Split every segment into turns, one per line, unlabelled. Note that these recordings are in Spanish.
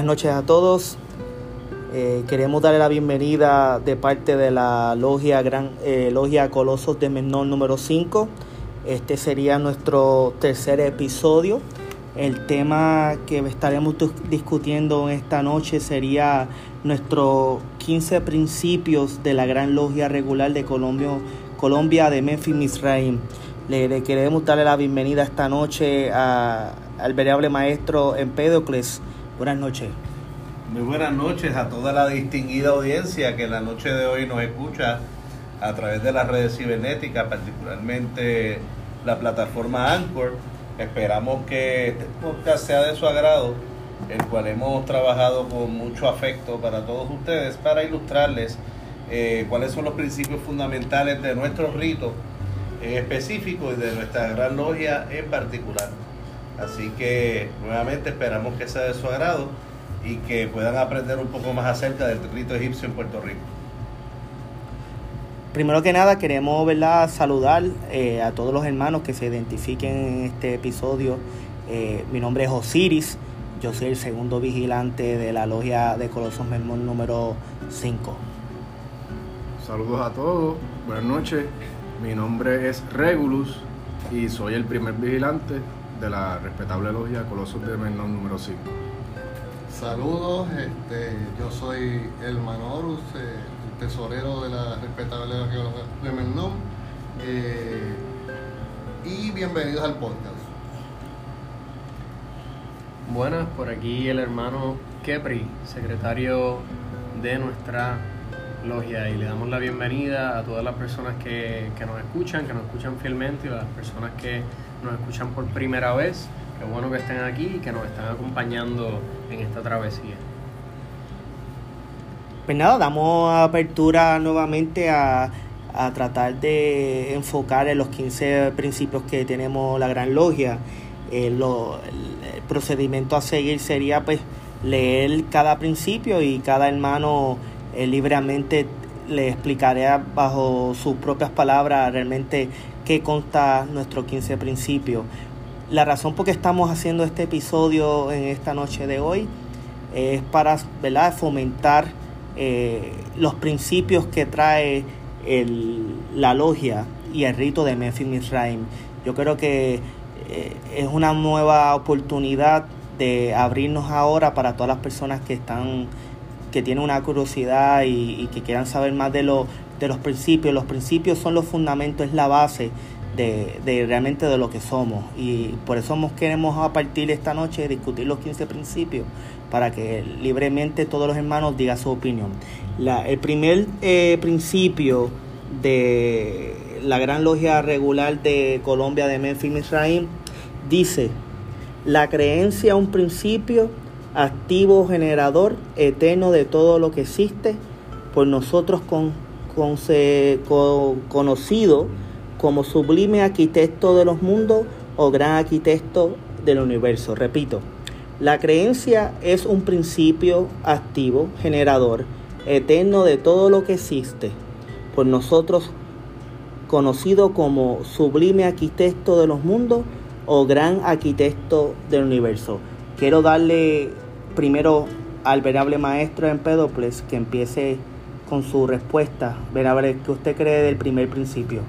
Buenas noches a todos. Eh, queremos darle la bienvenida de parte de la logia, Gran, eh, logia Colosos de Menor número 5. Este sería nuestro tercer episodio. El tema que estaremos discutiendo esta noche sería nuestros 15 principios de la Gran Logia Regular de Colombia, Colombia de Memphis, Misraim. Le, queremos darle la bienvenida esta noche al venerable maestro Empédocles Buenas noches.
Muy buenas noches a toda la distinguida audiencia que en la noche de hoy nos escucha a través de las redes cibernéticas, particularmente la plataforma Anchor. Esperamos que este podcast sea de su agrado, el cual hemos trabajado con mucho afecto para todos ustedes para ilustrarles eh, cuáles son los principios fundamentales de nuestro rito en específico y de nuestra gran logia en particular. Así que nuevamente esperamos que sea de su agrado y que puedan aprender un poco más acerca del rito egipcio en Puerto Rico.
Primero que nada queremos ¿verdad? saludar eh, a todos los hermanos que se identifiquen en este episodio. Eh, mi nombre es Osiris, yo soy el segundo vigilante de la logia de Colosos Memón número 5.
Saludos a todos, buenas noches. Mi nombre es Regulus y soy el primer vigilante de la respetable logia Colosos de Menón número 5.
Saludos, este, yo soy el Manorus, eh, el tesorero de la respetable logia de Menón. Eh, y bienvenidos al podcast.
Buenas, por aquí el hermano Kepri, secretario de nuestra logia y le damos la bienvenida a todas las personas que, que, nos escuchan, que nos escuchan fielmente y a las personas que nos escuchan por primera vez. Qué bueno que estén aquí y que nos están acompañando en esta travesía.
Pues nada, damos apertura nuevamente a, a tratar de enfocar en los 15 principios que tenemos la Gran Logia. Eh, el, procedimiento a seguir sería pues leer cada principio y cada hermano eh, libremente le explicaré bajo sus propias palabras realmente qué consta nuestro 15 principio. La razón por que estamos haciendo este episodio en esta noche de hoy es para ¿verdad? fomentar eh, los principios que trae la logia y el rito de Memphis Misraim. Yo creo que eh, es una nueva oportunidad de abrirnos ahora para todas las personas que están que tienen una curiosidad y, que quieran saber más de, lo, de los principios. Los principios son los fundamentos, es la base de, de, realmente de lo que somos. Y por eso queremos a partir de esta noche discutir los 15 principios para que libremente todos los hermanos digan su opinión. La, el primer eh, principio de la Gran Logia Regular de Colombia de Memphis Misraim dice, la creencia un principio activo generador eterno de todo lo que existe, por nosotros con, conocido como sublime arquitecto de los mundos o gran arquitecto del universo. Repito, la creencia es un principio activo, generador, eterno de todo lo que existe, por nosotros conocido como sublime arquitecto de los mundos o gran arquitecto del universo. Quiero darle primero al venerable maestro Empédocles que empiece con su respuesta. Venerable, ¿qué usted cree del primer principio?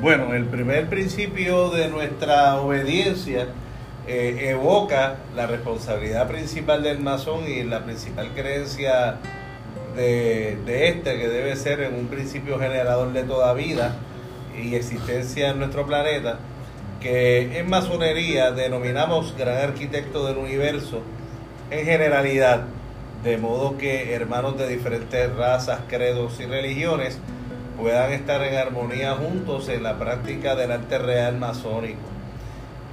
Bueno, el primer principio de nuestra obediencia eh, evoca la responsabilidad principal del masón y la principal creencia de, de este, que debe ser en un principio generador de toda vida y existencia en nuestro planeta, que en masonería denominamos gran arquitecto del universo en generalidad, de modo que hermanos de diferentes razas, credos y religiones puedan estar en armonía juntos en la práctica del arte real masónico.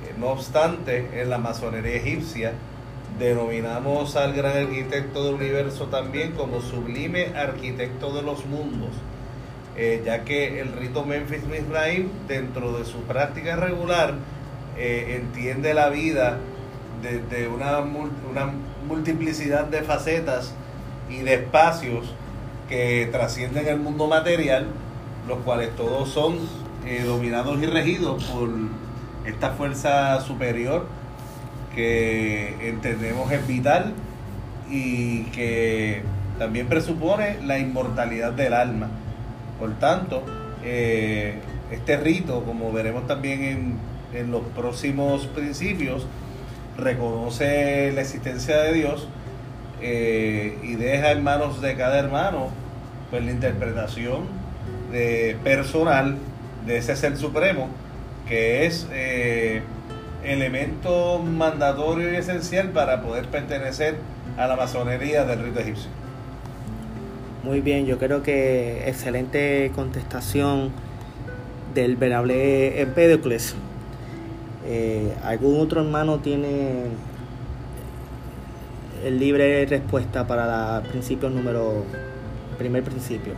Eh, no obstante, en la masonería egipcia denominamos al gran arquitecto del universo también como sublime arquitecto de los mundos, eh, ya que el rito Memphis Misraim, dentro de su práctica regular, eh, entiende la vida de, una, una multiplicidad de facetas y de espacios que trascienden el mundo material, los cuales todos son eh, dominados y regidos por esta fuerza superior que entendemos es vital y que también presupone la inmortalidad del alma. Por tanto, eh, este rito, como veremos también en, en los próximos principios, reconoce la existencia de Dios eh, y deja en manos de cada hermano pues la interpretación de personal de ese ser supremo que es eh, elemento mandatorio y esencial para poder pertenecer a la masonería del rito egipcio.
Muy bien, yo creo que excelente contestación del venerable Empédocles. Eh, ¿Algún otro hermano tiene el libre respuesta para el principio número, primer principio?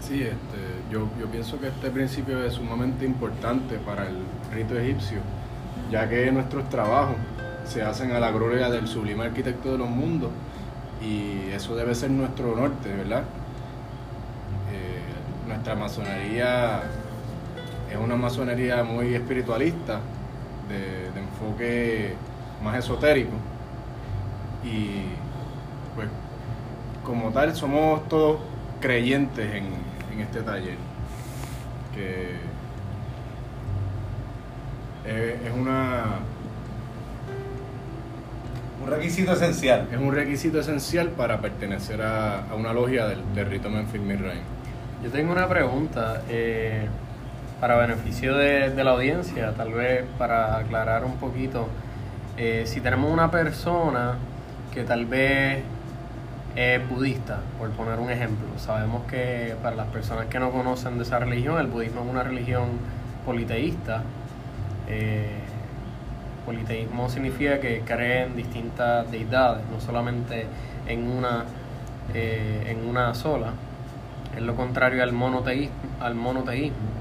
Sí, este, yo, yo pienso que este principio es sumamente importante para el rito egipcio, ya que nuestros trabajos se hacen a la gloria del sublime arquitecto de los mundos y eso debe ser nuestro norte, ¿verdad? Eh, nuestra masonería es una masonería muy espiritualista, de, de enfoque más esotérico y pues como tal somos todos creyentes en, en este taller, que es, es una
Un requisito esencial.
es un requisito esencial para pertenecer a, a una logia del, del rito Memphis Misraim.
Yo tengo una pregunta eh, para beneficio de, de la audiencia, tal vez para aclarar un poquito. Eh, si tenemos una persona que tal vez es budista, por poner un ejemplo, sabemos que para las personas que no conocen de esa religión, el budismo es una religión politeísta. Eh, politeísmo significa que creen distintas deidades, no solamente en una, eh, en una sola. Es lo contrario al monoteísmo. Al monoteísmo.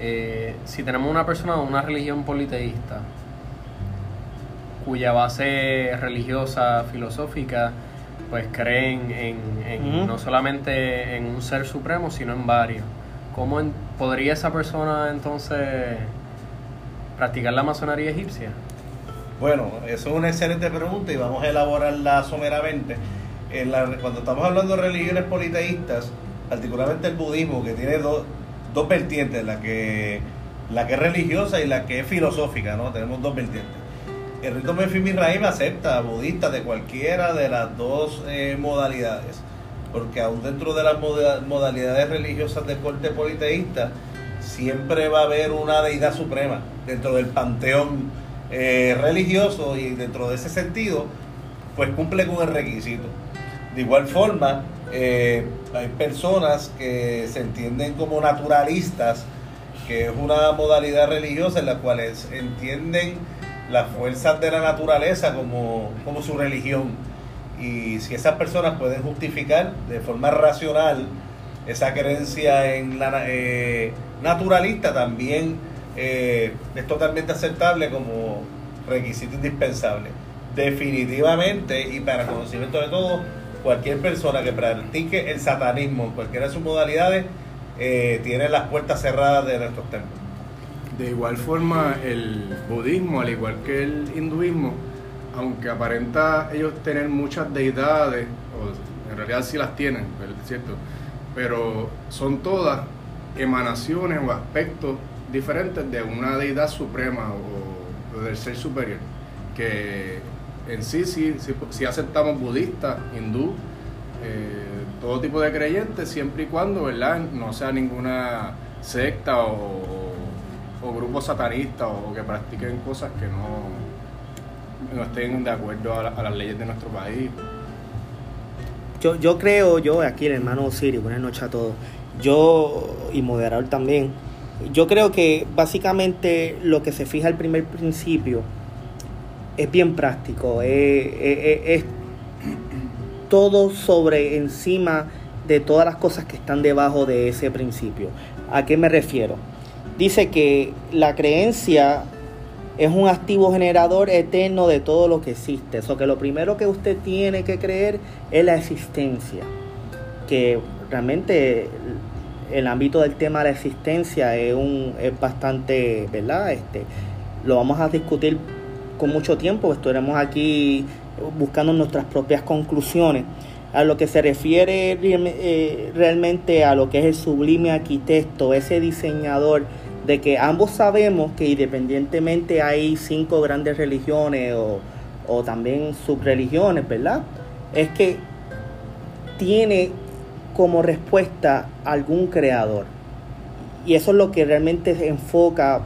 Eh, si tenemos una persona de una religión politeísta, cuya base religiosa, filosófica, pues creen en, en no solamente en un ser supremo, sino en varios. ¿Cómo en- podría esa persona entonces practicar la masonería egipcia?
Bueno, eso es una excelente pregunta y vamos a elaborarla someramente. En la- cuando estamos hablando de religiones politeístas, particularmente el budismo, que tiene dos, dos vertientes, la que, la que es religiosa y la que es filosófica, ¿no? Tenemos dos vertientes. El rito Memphis Misraim acepta budistas de cualquiera de las dos eh, modalidades, porque aún dentro de las moda- modalidades religiosas de corte politeísta, siempre va a haber una deidad suprema dentro del panteón eh, religioso y dentro de ese sentido, pues cumple con el requisito. De igual forma, eh, hay personas que se entienden como naturalistas, que es una modalidad religiosa en la cual entienden las fuerzas de la naturaleza como, como su religión. Y si esas personas pueden justificar de forma racional esa creencia en la eh, naturalista, también eh, es totalmente aceptable como requisito indispensable. Definitivamente, y para conocimiento de todos, cualquier persona que practique el satanismo en cualquiera de sus modalidades eh, tiene las puertas cerradas de nuestros templos.
De igual forma, el budismo, al igual que el hinduismo, aunque aparenta ellos tener muchas deidades, o en realidad sí las tienen, es cierto, pero son todas emanaciones o aspectos diferentes de una deidad suprema o, o del ser superior, que en sí sí, sí, sí aceptamos budistas, hindú, eh, todo tipo de creyentes, siempre y cuando ¿verdad? no sea ninguna secta o, o grupo satanista o que practiquen cosas que no, no estén de acuerdo a, la- a las leyes de nuestro país.
Yo, yo creo, yo aquí el hermano Osiris, buenas noches a todos, yo y moderador también, yo creo que básicamente lo que se fija al primer principio es bien práctico, es, todo sobre encima de todas las cosas que están debajo de ese principio. ¿A qué me refiero? Dice que la creencia es un activo generador eterno de todo lo que existe. Eso que lo primero que usted tiene que creer es la existencia. Que realmente el ámbito del tema de la existencia es un es bastante, ¿verdad? Este lo vamos a discutir con mucho tiempo, estaremos aquí buscando nuestras propias conclusiones. A lo que se refiere eh, realmente a lo que es el sublime arquitecto, ese diseñador, de que ambos sabemos que independientemente hay cinco grandes religiones o, o también subreligiones, ¿verdad? Es que tiene como respuesta algún creador. Y eso es lo que realmente enfoca,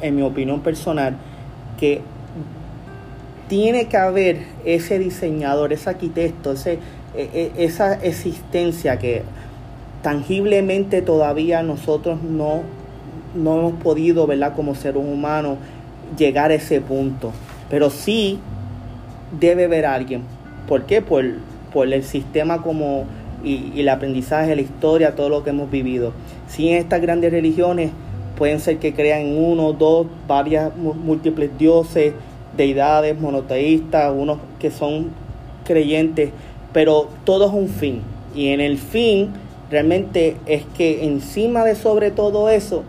en mi opinión personal, que tiene que haber ese diseñador, ese arquitecto, ese, e, e, esa existencia que tangiblemente todavía nosotros no, no hemos podido, ¿verdad? Como ser humano, llegar a ese punto. Pero sí debe haber alguien. ¿Por qué? Por, por el sistema como y, y, el aprendizaje, la historia, todo lo que hemos vivido. Si en estas grandes religiones pueden ser que crean uno, dos, varias múltiples dioses, deidades monoteístas, unos que son creyentes, pero todo es un fin. Y en el fin realmente es que encima de sobre todo eso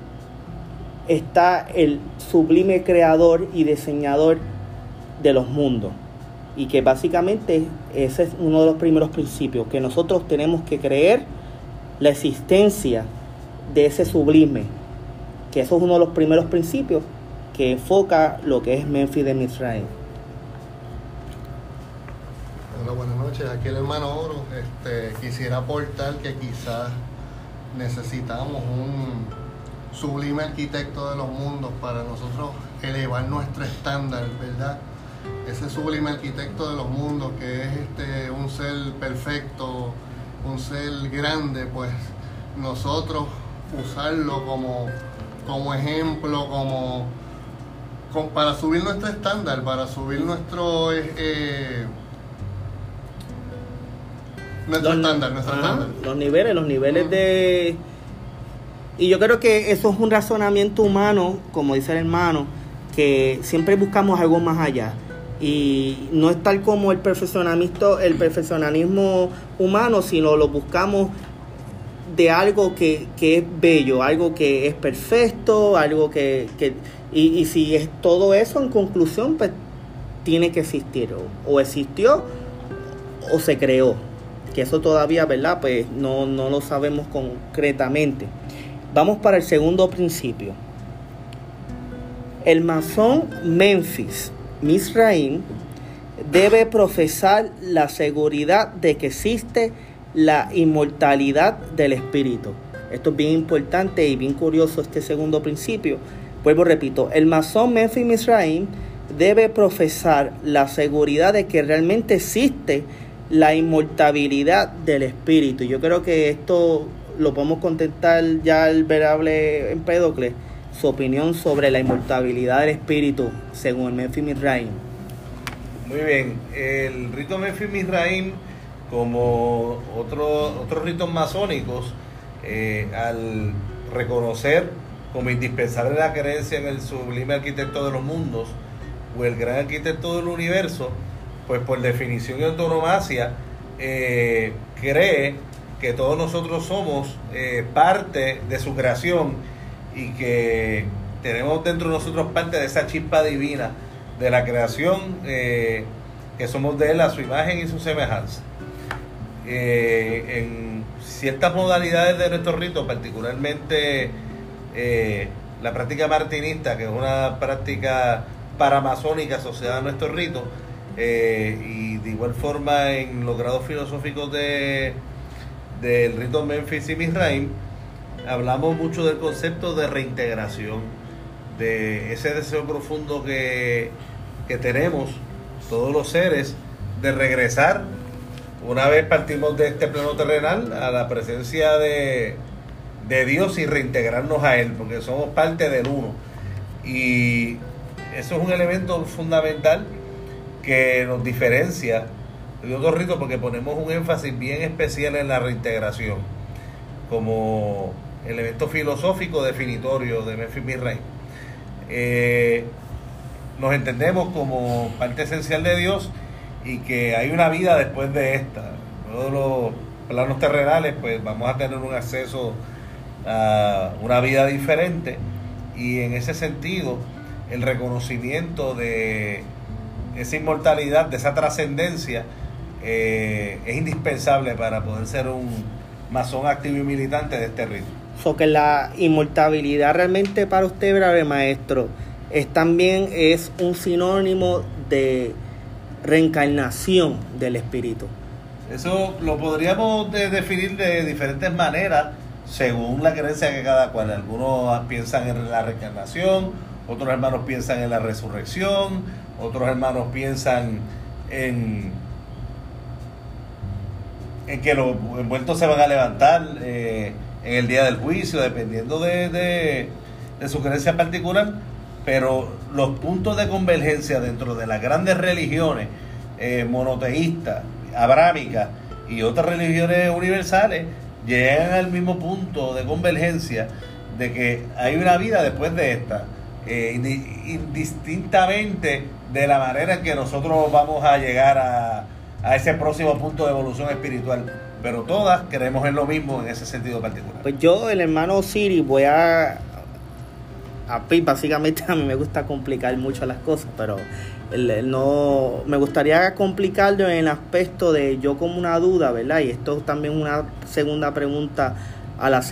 está el sublime creador y diseñador de los mundos. Y que básicamente ese es uno de los primeros principios, que nosotros tenemos que creer la existencia de ese sublime, que eso es uno de los primeros principios que enfoca lo que es Memphis de Misraim.
Hola, buenas noches. Aquí el hermano Oro. Este, quisiera aportar que quizás necesitamos un sublime arquitecto de los mundos para nosotros elevar nuestro estándar, ¿verdad? Ese sublime arquitecto de los mundos que es este un ser perfecto, un ser grande, pues nosotros usarlo como, como ejemplo, como, para subir nuestro estándar, para subir nuestro eh, eh nuestro estándar, nuestro estándar.
Los niveles, los niveles de y yo creo que eso es un razonamiento humano, como dice el hermano, que siempre buscamos algo más allá. Y no es tal como el perfeccionamiento, el perfeccionismo humano, sino lo buscamos de algo que, es bello, algo que es perfecto, algo que... y, si es todo eso, en conclusión, pues tiene que existir. O, existió o se creó. Que eso todavía, ¿verdad? Pues no, no lo sabemos concretamente. Vamos para el segundo principio. El masón Memphis, Misraim, debe profesar la seguridad de que existe la inmortalidad del espíritu. Esto es bien importante y bien curioso este segundo principio. Vuelvo, repito, el masón Memphis Misraim debe profesar la seguridad de que realmente existe la inmortalidad del espíritu. Yo creo que esto lo podemos contestar ya el verable Empédocles, su opinión sobre la inmortalidad del espíritu según el Memphis Misraim.
Muy bien, el rito Memphis Misraim como otro, otros ritos masónicos, eh, al reconocer como indispensable la creencia en el sublime arquitecto de los mundos o el gran arquitecto del universo, pues por definición y autonomacia eh, cree que todos nosotros somos eh, parte de su creación y que tenemos dentro de nosotros parte de esa chispa divina de la creación, que somos de él a su imagen y su semejanza. Eh, en ciertas modalidades de nuestro rito, particularmente eh, la práctica martinista, que es una práctica paramazónica asociada a nuestro rito, eh, y de igual forma en los grados filosóficos de, del rito Memphis y Misraim, hablamos mucho del concepto de reintegración, de ese deseo profundo que, que tenemos todos los seres de regresar. Una vez partimos de este plano terrenal a la presencia de, Dios y reintegrarnos a Él, porque somos parte del uno. Y eso es un elemento fundamental que nos diferencia de otros ritos porque ponemos un énfasis bien especial en la reintegración como elemento filosófico definitorio de Memphis Mirrey. Eh, nos entendemos como parte esencial de Dios y que hay una vida después de esta. Todos los planos terrenales, pues vamos a tener un acceso una vida diferente y en ese sentido el reconocimiento de esa inmortalidad, de esa trascendencia, eh, es indispensable para poder ser un masón activo y militante de este ritmo.
So que la inmortalidad realmente para usted, brave maestro, es también es un sinónimo de reencarnación del espíritu.
Eso lo podríamos definir de diferentes maneras según la creencia que cada cual. Algunos piensan en la reencarnación, otros hermanos piensan en la resurrección, otros hermanos piensan en, que los envueltos se van a levantar eh, en el día del juicio, dependiendo de, de su creencia particular pero los puntos de convergencia dentro de las grandes religiones eh, monoteístas, abrámicas y otras religiones universales llegan al mismo punto de convergencia de que hay una vida después de esta, eh, indistintamente de la manera en que nosotros vamos a llegar a, a ese próximo punto de evolución espiritual pero todas creemos en lo mismo en ese sentido particular.
Pues yo, el hermano Siri, voy a a básicamente a mí me gusta complicar mucho las cosas, pero no me gustaría complicarlo en el aspecto de yo como una duda, ¿verdad? Y esto es también una segunda pregunta a la,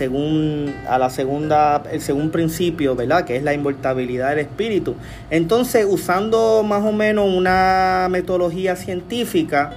a la segunda, el segundo principio, ¿verdad? Que es la inmortalidad del espíritu. Entonces, usando más o menos una metodología científica,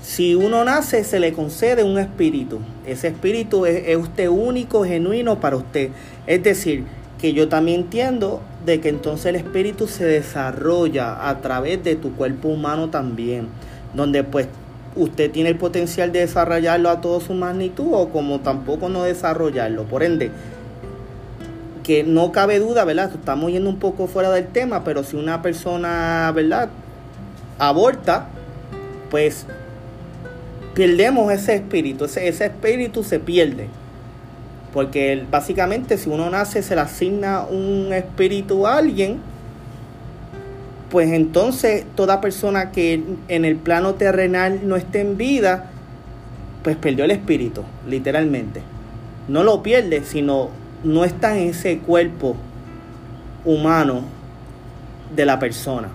si uno nace, se le concede un espíritu. Ese espíritu es, es usted único, genuino para usted. Es decir, que yo también entiendo de que entonces el espíritu se desarrolla a través de tu cuerpo humano también, donde pues usted tiene el potencial de desarrollarlo a toda su magnitud o como tampoco no desarrollarlo. Por ende, que no cabe duda, ¿verdad? Estamos yendo un poco fuera del tema, pero si una persona, ¿verdad? Aborta, pues perdemos ese espíritu, ese, ese espíritu se pierde. Porque básicamente si uno nace se le asigna un espíritu a alguien, pues entonces toda persona que en el plano terrenal no esté en vida, pues perdió el espíritu, literalmente. No lo pierde, sino no está en ese cuerpo humano de la persona.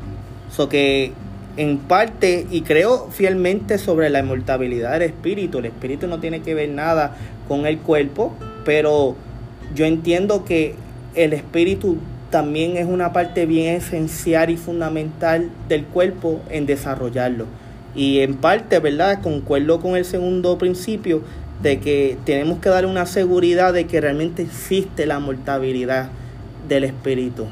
So que en parte, y creo fielmente sobre la inmortalidad del espíritu, el espíritu no tiene que ver nada con el cuerpo, pero yo entiendo que el espíritu también es una parte bien esencial y fundamental del cuerpo en desarrollarlo. Y en parte, ¿verdad? Concuerdo con el segundo principio de que tenemos que dar una seguridad de que realmente existe la mortalidad del espíritu.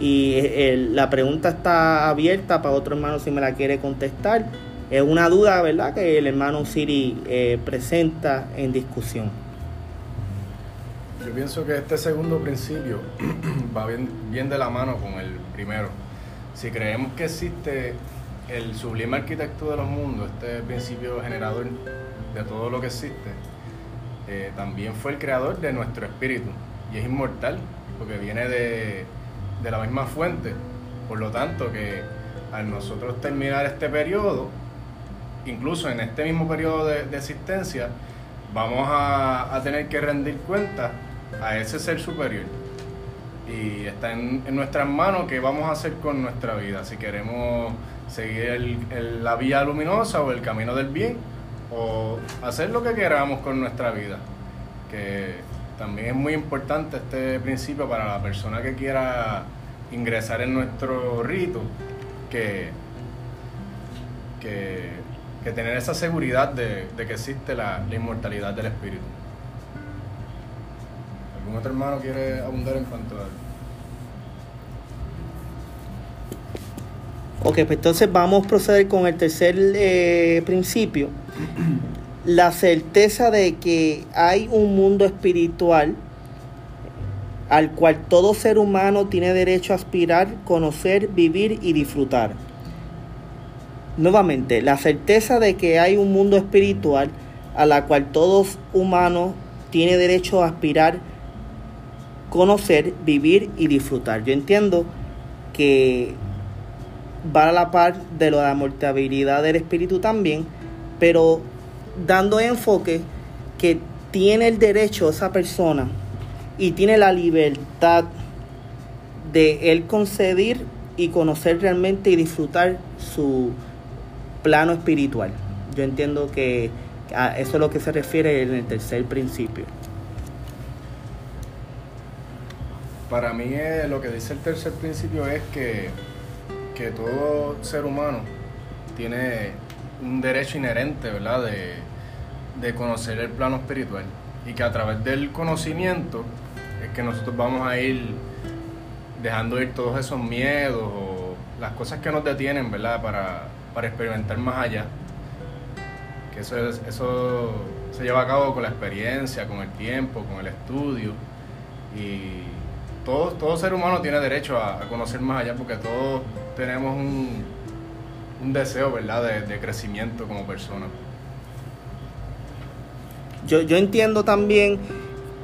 Y eh, la pregunta está abierta para otro hermano si me la quiere contestar. Es una duda, ¿verdad?, que el hermano Siri eh, presenta en discusión.
Yo pienso que este segundo principio va bien, bien de la mano con el primero. Si creemos que existe el sublime arquitecto de los mundos, este principio generador de todo lo que existe, eh, también fue el creador de nuestro espíritu y es inmortal porque viene de, de la misma fuente. Por lo tanto, que al nosotros terminar este periodo, incluso en este mismo periodo de, existencia, vamos a, a tener que rendir cuenta a ese ser superior. Y está en, nuestras manos qué vamos a hacer con nuestra vida. Si queremos seguir la vía luminosa o el camino del bien, o hacer lo que queramos con nuestra vida. Que también es muy importante este principio para la persona que quiera ingresar en nuestro rito, que, que, tener esa seguridad de, que existe la inmortalidad del espíritu. ¿Algún hermano quiere abundar en cuanto a
Ok, pues entonces vamos a proceder con el tercer eh, principio. La certeza de que hay un mundo espiritual al cual todo ser humano tiene derecho a aspirar, conocer, vivir y disfrutar. Nuevamente, la certeza de que hay un mundo espiritual a la cual todo humano tiene derecho a aspirar, conocer, vivir y disfrutar. Yo entiendo que va a la par de lo de la mortalidad del espíritu también, pero dando enfoque que tiene el derecho esa persona y tiene la libertad de él conceder y conocer realmente y disfrutar su plano espiritual. Yo entiendo que a eso es lo que se refiere en el tercer principio.
Para mí lo que dice el tercer principio es que, que todo ser humano tiene un derecho inherente, ¿verdad? De, de conocer el plano espiritual y que a través del conocimiento es que nosotros vamos a ir dejando ir todos esos miedos o las cosas que nos detienen, ¿verdad? Para, para experimentar más allá. Que eso, es- eso se lleva a cabo con la experiencia, con el tiempo, con el estudio. Y todo, todo ser humano tiene derecho a, conocer más allá porque todos tenemos un, un deseo, ¿verdad? De, de crecimiento como persona.
Yo, yo entiendo también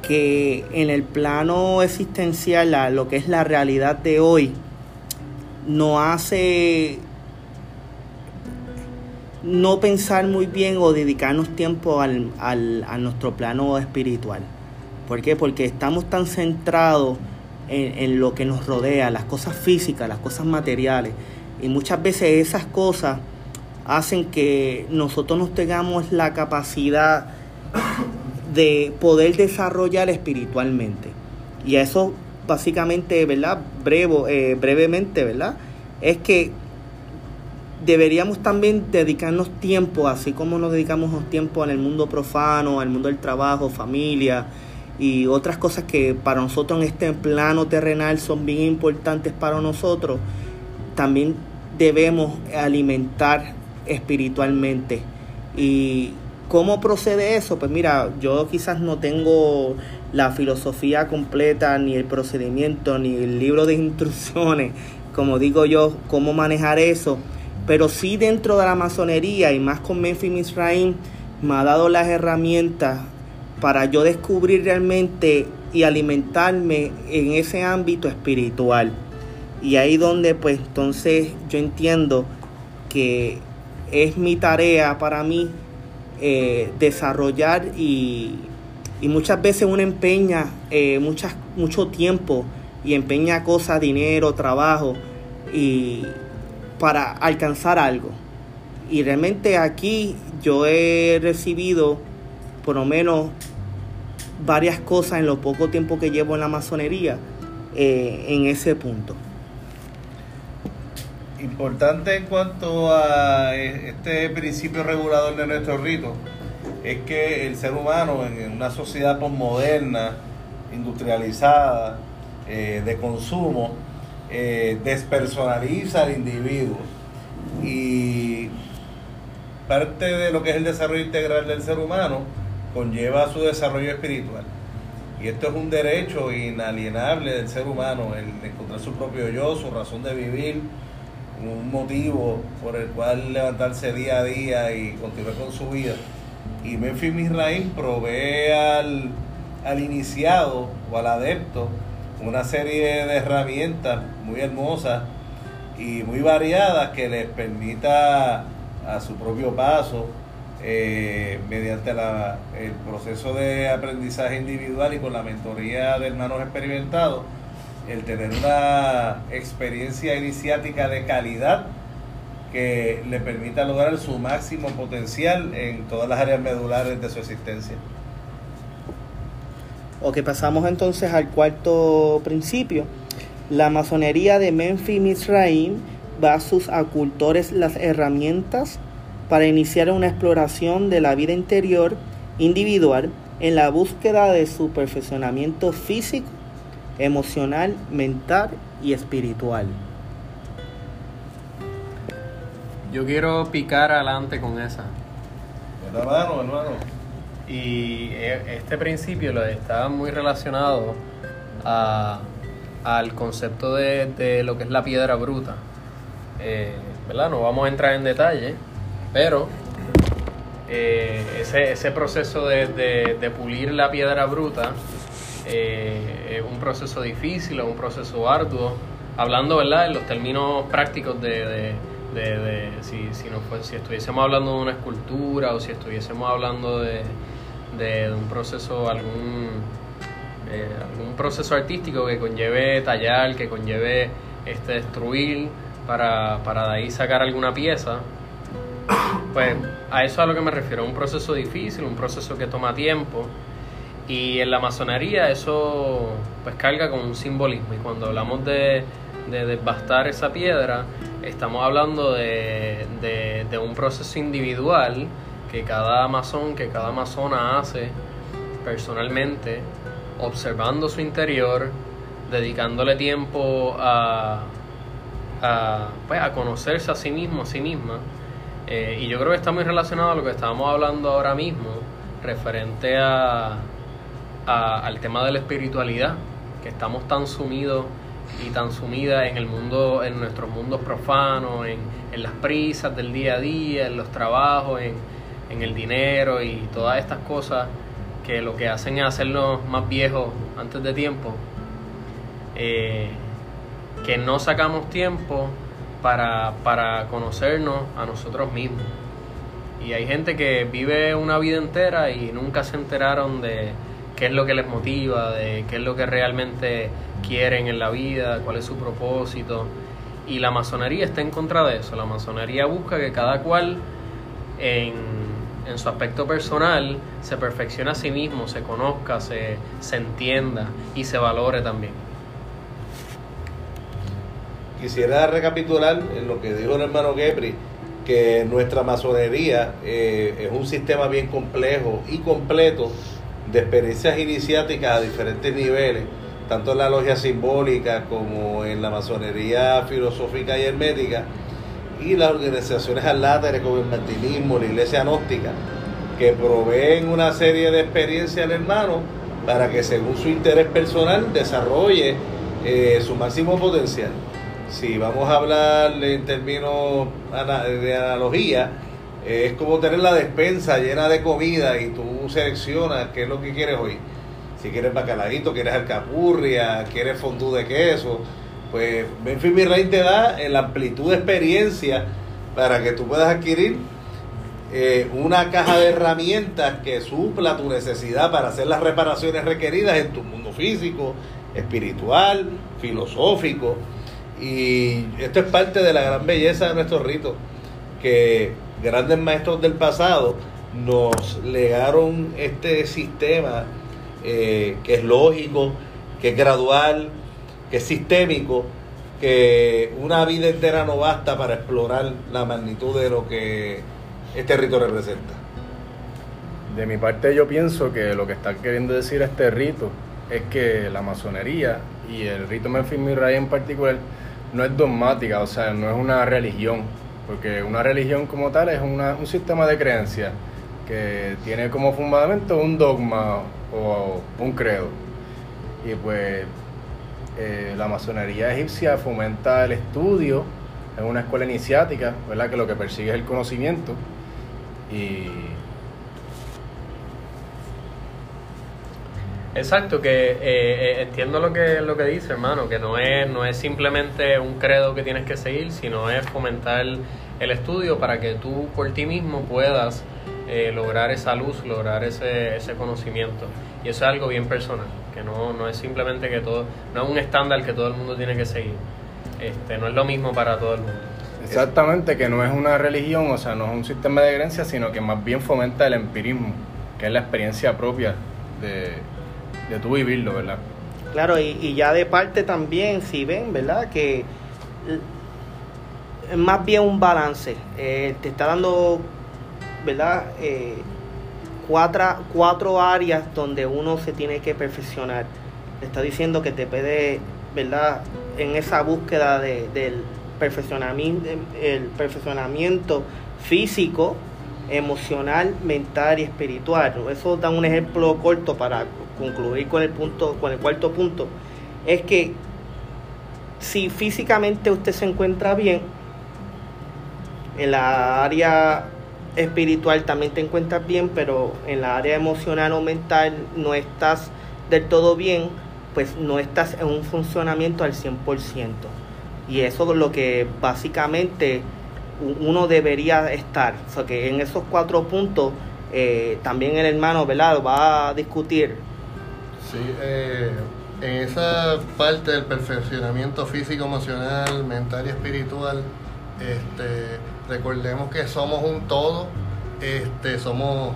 que en el plano existencial, la- lo que es la realidad de hoy, no hace no pensar muy bien o dedicarnos tiempo al, al- a nuestro plano espiritual. ¿Por qué? Porque estamos tan centrados en, en lo que nos rodea, las cosas físicas, las cosas materiales. Y muchas veces esas cosas hacen que nosotros nos tengamos la capacidad de poder desarrollar espiritualmente. Y a eso básicamente, ¿verdad? Brevo, eh, brevemente, ¿verdad? Es que deberíamos también dedicarnos tiempo, así como nos dedicamos tiempo en el mundo profano, al mundo del trabajo, familia y otras cosas que para nosotros en este plano terrenal son bien importantes para nosotros, también debemos alimentar espiritualmente. ¿Y cómo procede eso? Pues mira, yo quizás no tengo la filosofía completa, ni el procedimiento, ni el libro de instrucciones, como digo yo, cómo manejar eso. Pero sí dentro de la masonería y más con Memphis Misraim me ha dado las herramientas para yo descubrir realmente y alimentarme en ese ámbito espiritual. Y ahí donde pues entonces yo entiendo que es mi tarea para mí eh, desarrollar y, y muchas veces uno empeña eh, muchas, mucho tiempo y empeña cosas, dinero, trabajo y para alcanzar algo. Y realmente aquí yo he recibido por lo menos varias cosas en lo poco tiempo que llevo en la masonería eh, en ese punto.
Importante en cuanto a este principio regulador de nuestro rito es que el ser humano en una sociedad posmoderna, industrializada, eh, de consumo, eh, despersonaliza al individuo y parte de lo que es el desarrollo integral del ser humano conlleva su desarrollo espiritual. Y esto es un derecho inalienable del ser humano, el encontrar su propio yo, su razón de vivir, un motivo por el cual levantarse día a día y continuar con su vida. Y Memphis Misraim provee al, al iniciado o al adepto una serie de herramientas muy hermosas y muy variadas que les permita a su propio paso, eh, mediante la- el proceso de aprendizaje individual y con la mentoría de hermanos experimentados, el tener una experiencia iniciática de calidad que le permita lograr su máximo potencial en todas las áreas medulares de su existencia.
Ok, pasamos entonces al cuarto principio. La masonería de Memphis Misraim da a sus acultores las herramientas para iniciar una exploración de la vida interior individual en la búsqueda de su perfeccionamiento físico, emocional, mental y espiritual.
Yo quiero picar adelante con esa.
Hermano, hermano.
Y eh, este principio lo está muy relacionado a- al concepto de, de lo que es la piedra bruta. Eh, ¿Verdad? No vamos a entrar en detalle, pero eh, ese, ese proceso de, de- pulir la piedra bruta eh, es un proceso difícil, es un proceso arduo. Hablando, ¿verdad? En los términos prácticos de, de- si, si, no fue- si estuviésemos hablando de una escultura o si estuviésemos hablando de, un proceso, algún, eh, algún proceso artístico que conlleve tallar, que conlleve este, destruir para, para de ahí sacar alguna pieza. Pues a eso a lo que me refiero, un proceso difícil, un proceso que toma tiempo. Y en la masonería eso pues carga con un simbolismo. Y cuando hablamos de, de desbastar esa piedra, estamos hablando de, un proceso individual que cada masón, que cada masona hace personalmente, observando su interior, dedicándole tiempo a, pues, a conocerse a sí mismo, a sí misma. Eh, y yo creo que está muy relacionado a lo que estábamos hablando ahora mismo, referente a, a, al tema de la espiritualidad, que estamos tan sumidos y tan sumidas en el mundo, en nuestros mundos profanos, en, en las prisas del día a día, en los trabajos, en, en el dinero y todas estas cosas que lo que hacen es hacernos más viejos antes de tiempo, eh, que no sacamos tiempo para, para conocernos a nosotros mismos. Y hay gente que vive una vida entera y nunca se enteraron de qué es lo que les motiva, de qué es lo que realmente quieren en la vida, cuál es su propósito. Y la masonería está en contra de eso. La masonería busca que cada cual en, en su aspecto personal se perfeccione a sí mismo, se conozca, se, se entienda y se valore también.
Quisiera recapitular en lo que dijo el hermano Gepri, que nuestra masonería eh, es un sistema bien complejo y completo de experiencias iniciáticas a diferentes niveles, tanto en la logia simbólica como en la masonería filosófica y hermética, y las organizaciones aláteres como el martinismo, la iglesia gnóstica, que proveen una serie de experiencias al hermano para que según su interés personal desarrolle eh, su máximo potencial. Si vamos a hablar en términos de analogía, eh, es como tener la despensa llena de comida y tú seleccionas qué es lo que quieres hoy. Si quieres bacalaíto, quieres alcapurria, quieres fondue de queso, pues Memphis Mirrain te da en la amplitud de experiencia para que tú puedas adquirir eh, una caja de herramientas que supla tu necesidad para hacer las reparaciones requeridas en tu mundo físico, espiritual, filosófico. Y esto es parte de la gran belleza de nuestro rito, que grandes maestros del pasado nos legaron este sistema eh, que es lógico, que es gradual, que es sistémico, que una vida entera no basta para explorar la magnitud de lo que este rito representa.
De mi parte yo pienso que lo que está queriendo decir este rito es que la masonería y el rito Memphis Mirray en particular no es dogmática, o sea, no es una religión, porque una religión como tal es una- un sistema de creencias que tiene como fundamento un dogma o un credo. Y pues eh, la masonería egipcia fomenta el estudio, es una escuela iniciática, ¿verdad? Que lo que persigue es el conocimiento y
Exacto, que eh, eh, entiendo lo que lo que dice, hermano, que no es no es simplemente un credo que tienes que seguir, sino es fomentar el, estudio para que tú por ti mismo puedas eh, lograr esa luz, lograr ese, ese conocimiento. Y eso es algo bien personal, que no, no es simplemente que todo, no es un estándar que todo el mundo tiene que seguir. Este, no es lo mismo para todo el mundo.
Exactamente, que no es una religión, o sea, no es un sistema de creencias, sino que más bien fomenta el empirismo, que es la experiencia propia de, de tú vivirlo, ¿verdad?
Claro, y, y ya de parte también, si ven, ¿verdad? Que es más bien un balance. Eh, te está dando, ¿verdad? Eh, cuatro, cuatro áreas donde uno se tiene que perfeccionar. Te está diciendo que te puede, ¿verdad? En esa búsqueda de- del perfeccionamiento, el perfeccionamiento físico, emocional, mental y espiritual. Eso da un ejemplo corto para concluir con el punto, con el cuarto punto. Es que si físicamente usted se encuentra bien, en la área espiritual también te encuentras bien, pero en la área emocional o mental no estás del todo bien, pues no estás en un funcionamiento al 100%. Y eso es lo que básicamente uno debería estar. O sea que en esos cuatro puntos eh, también el hermano ¿verdad? va a discutir.
Sí, eh, en esa parte del perfeccionamiento físico, emocional, mental y espiritual, este, recordemos que somos un todo, este, somos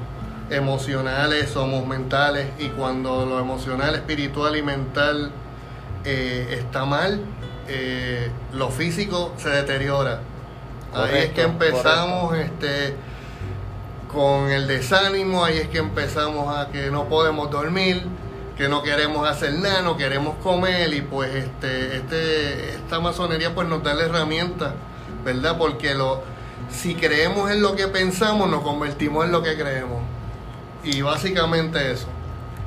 emocionales, somos mentales y cuando lo emocional, espiritual y mental eh, está mal, eh, lo físico se deteriora. ahí es que empezamos este, con el desánimo, ahí es que empezamos a que no podemos dormir, que no queremos hacer nada, no queremos comer y pues este, este, esta masonería pues nos da la herramienta, ¿verdad? Porque lo, si creemos en lo que pensamos, nos convertimos en lo que creemos. Y básicamente eso.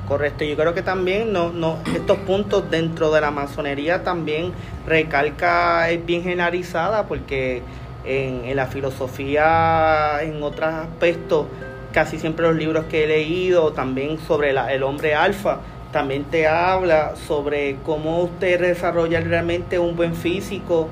Correcto, yo creo que también no, no, estos puntos dentro de la masonería también recalca, es bien generalizada porque en, la filosofía, en otros aspectos, casi siempre los libros que he leído, también sobre el hombre alfa, también te habla sobre cómo usted desarrolla realmente un buen físico,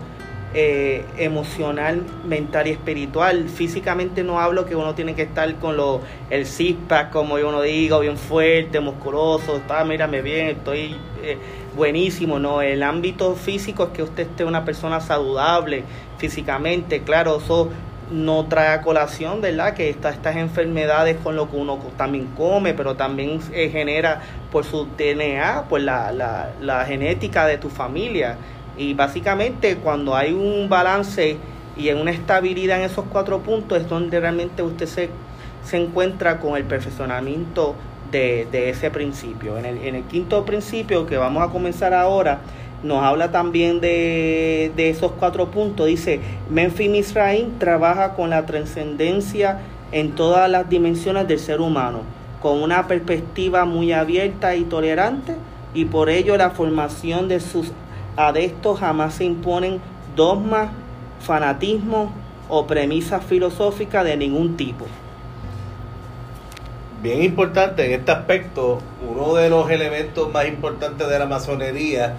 eh, emocional, mental y espiritual. Físicamente no hablo que uno tiene que estar con lo, el six como yo uno digo, bien fuerte, musculoso, está, mírame bien, estoy eh, buenísimo. No, el ámbito físico es que usted esté una persona saludable físicamente, claro, eso no trae a colación, ¿verdad? Que estas enfermedades con lo que uno también come, pero también eh, genera por su DNA, por la, la, la, genética de tu familia. Y básicamente cuando hay un balance y en una estabilidad en esos cuatro puntos es donde realmente usted se, se encuentra con el perfeccionamiento de, de ese principio. En el, en el quinto principio que vamos a comenzar ahora, nos habla también de, de, esos cuatro puntos. Dice, Memphis Misraim trabaja con la trascendencia en todas las dimensiones del ser humano, con una perspectiva muy abierta y tolerante, y por ello la formación de sus adeptos jamás se imponen dogmas, fanatismo o premisas filosóficas de ningún tipo.
Bien importante en este aspecto, uno de los elementos más importantes de la masonería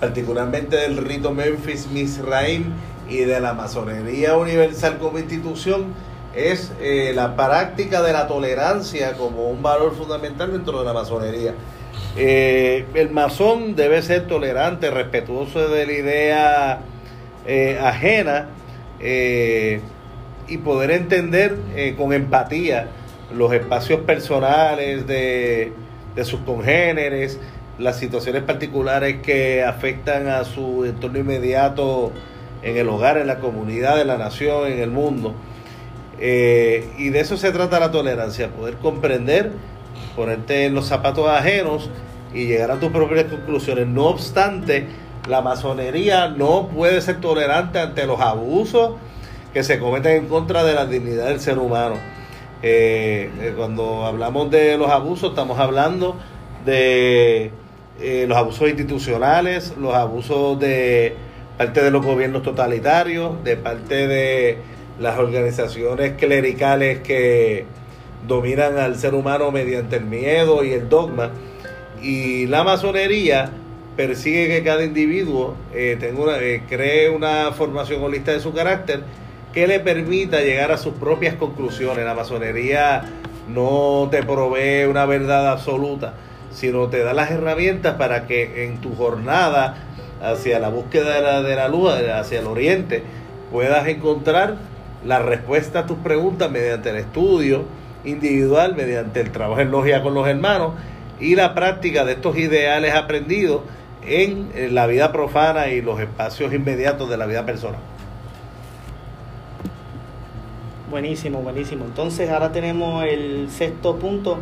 particularmente del rito Memphis Misraim y de la masonería universal como institución, es eh, la práctica de la tolerancia como un valor fundamental dentro de la masonería. Eh, el masón debe ser tolerante, respetuoso de la idea eh, ajena y poder entender con empatía los espacios personales de, de sus congéneres, las situaciones particulares que afectan a su entorno inmediato en el hogar, en la comunidad, en la nación, en el mundo. Eh, y de eso se trata la tolerancia, poder comprender, ponerte en los zapatos ajenos y llegar a tus propias conclusiones. No obstante, la masonería no puede ser tolerante ante los abusos que se cometen en contra de la dignidad del ser humano. Eh, eh, cuando hablamos de los abusos, estamos hablando de eh, los abusos institucionales, los abusos de parte de los gobiernos totalitarios, de parte de las organizaciones clericales que dominan al ser humano mediante el miedo y el dogma. Y la masonería persigue que cada individuo eh, tenga una, eh, cree una formación holista de su carácter que le permita llegar a sus propias conclusiones. La masonería no te provee una verdad absoluta, sino te da las herramientas para que en tu jornada hacia la búsqueda de la, de la luz, hacia el oriente, puedas encontrar la respuesta a tus preguntas mediante el estudio individual, mediante el trabajo en logia con los hermanos y la práctica de estos ideales aprendidos en la vida profana y los espacios inmediatos de la vida personal.
Buenísimo, buenísimo. Entonces ahora tenemos el sexto punto,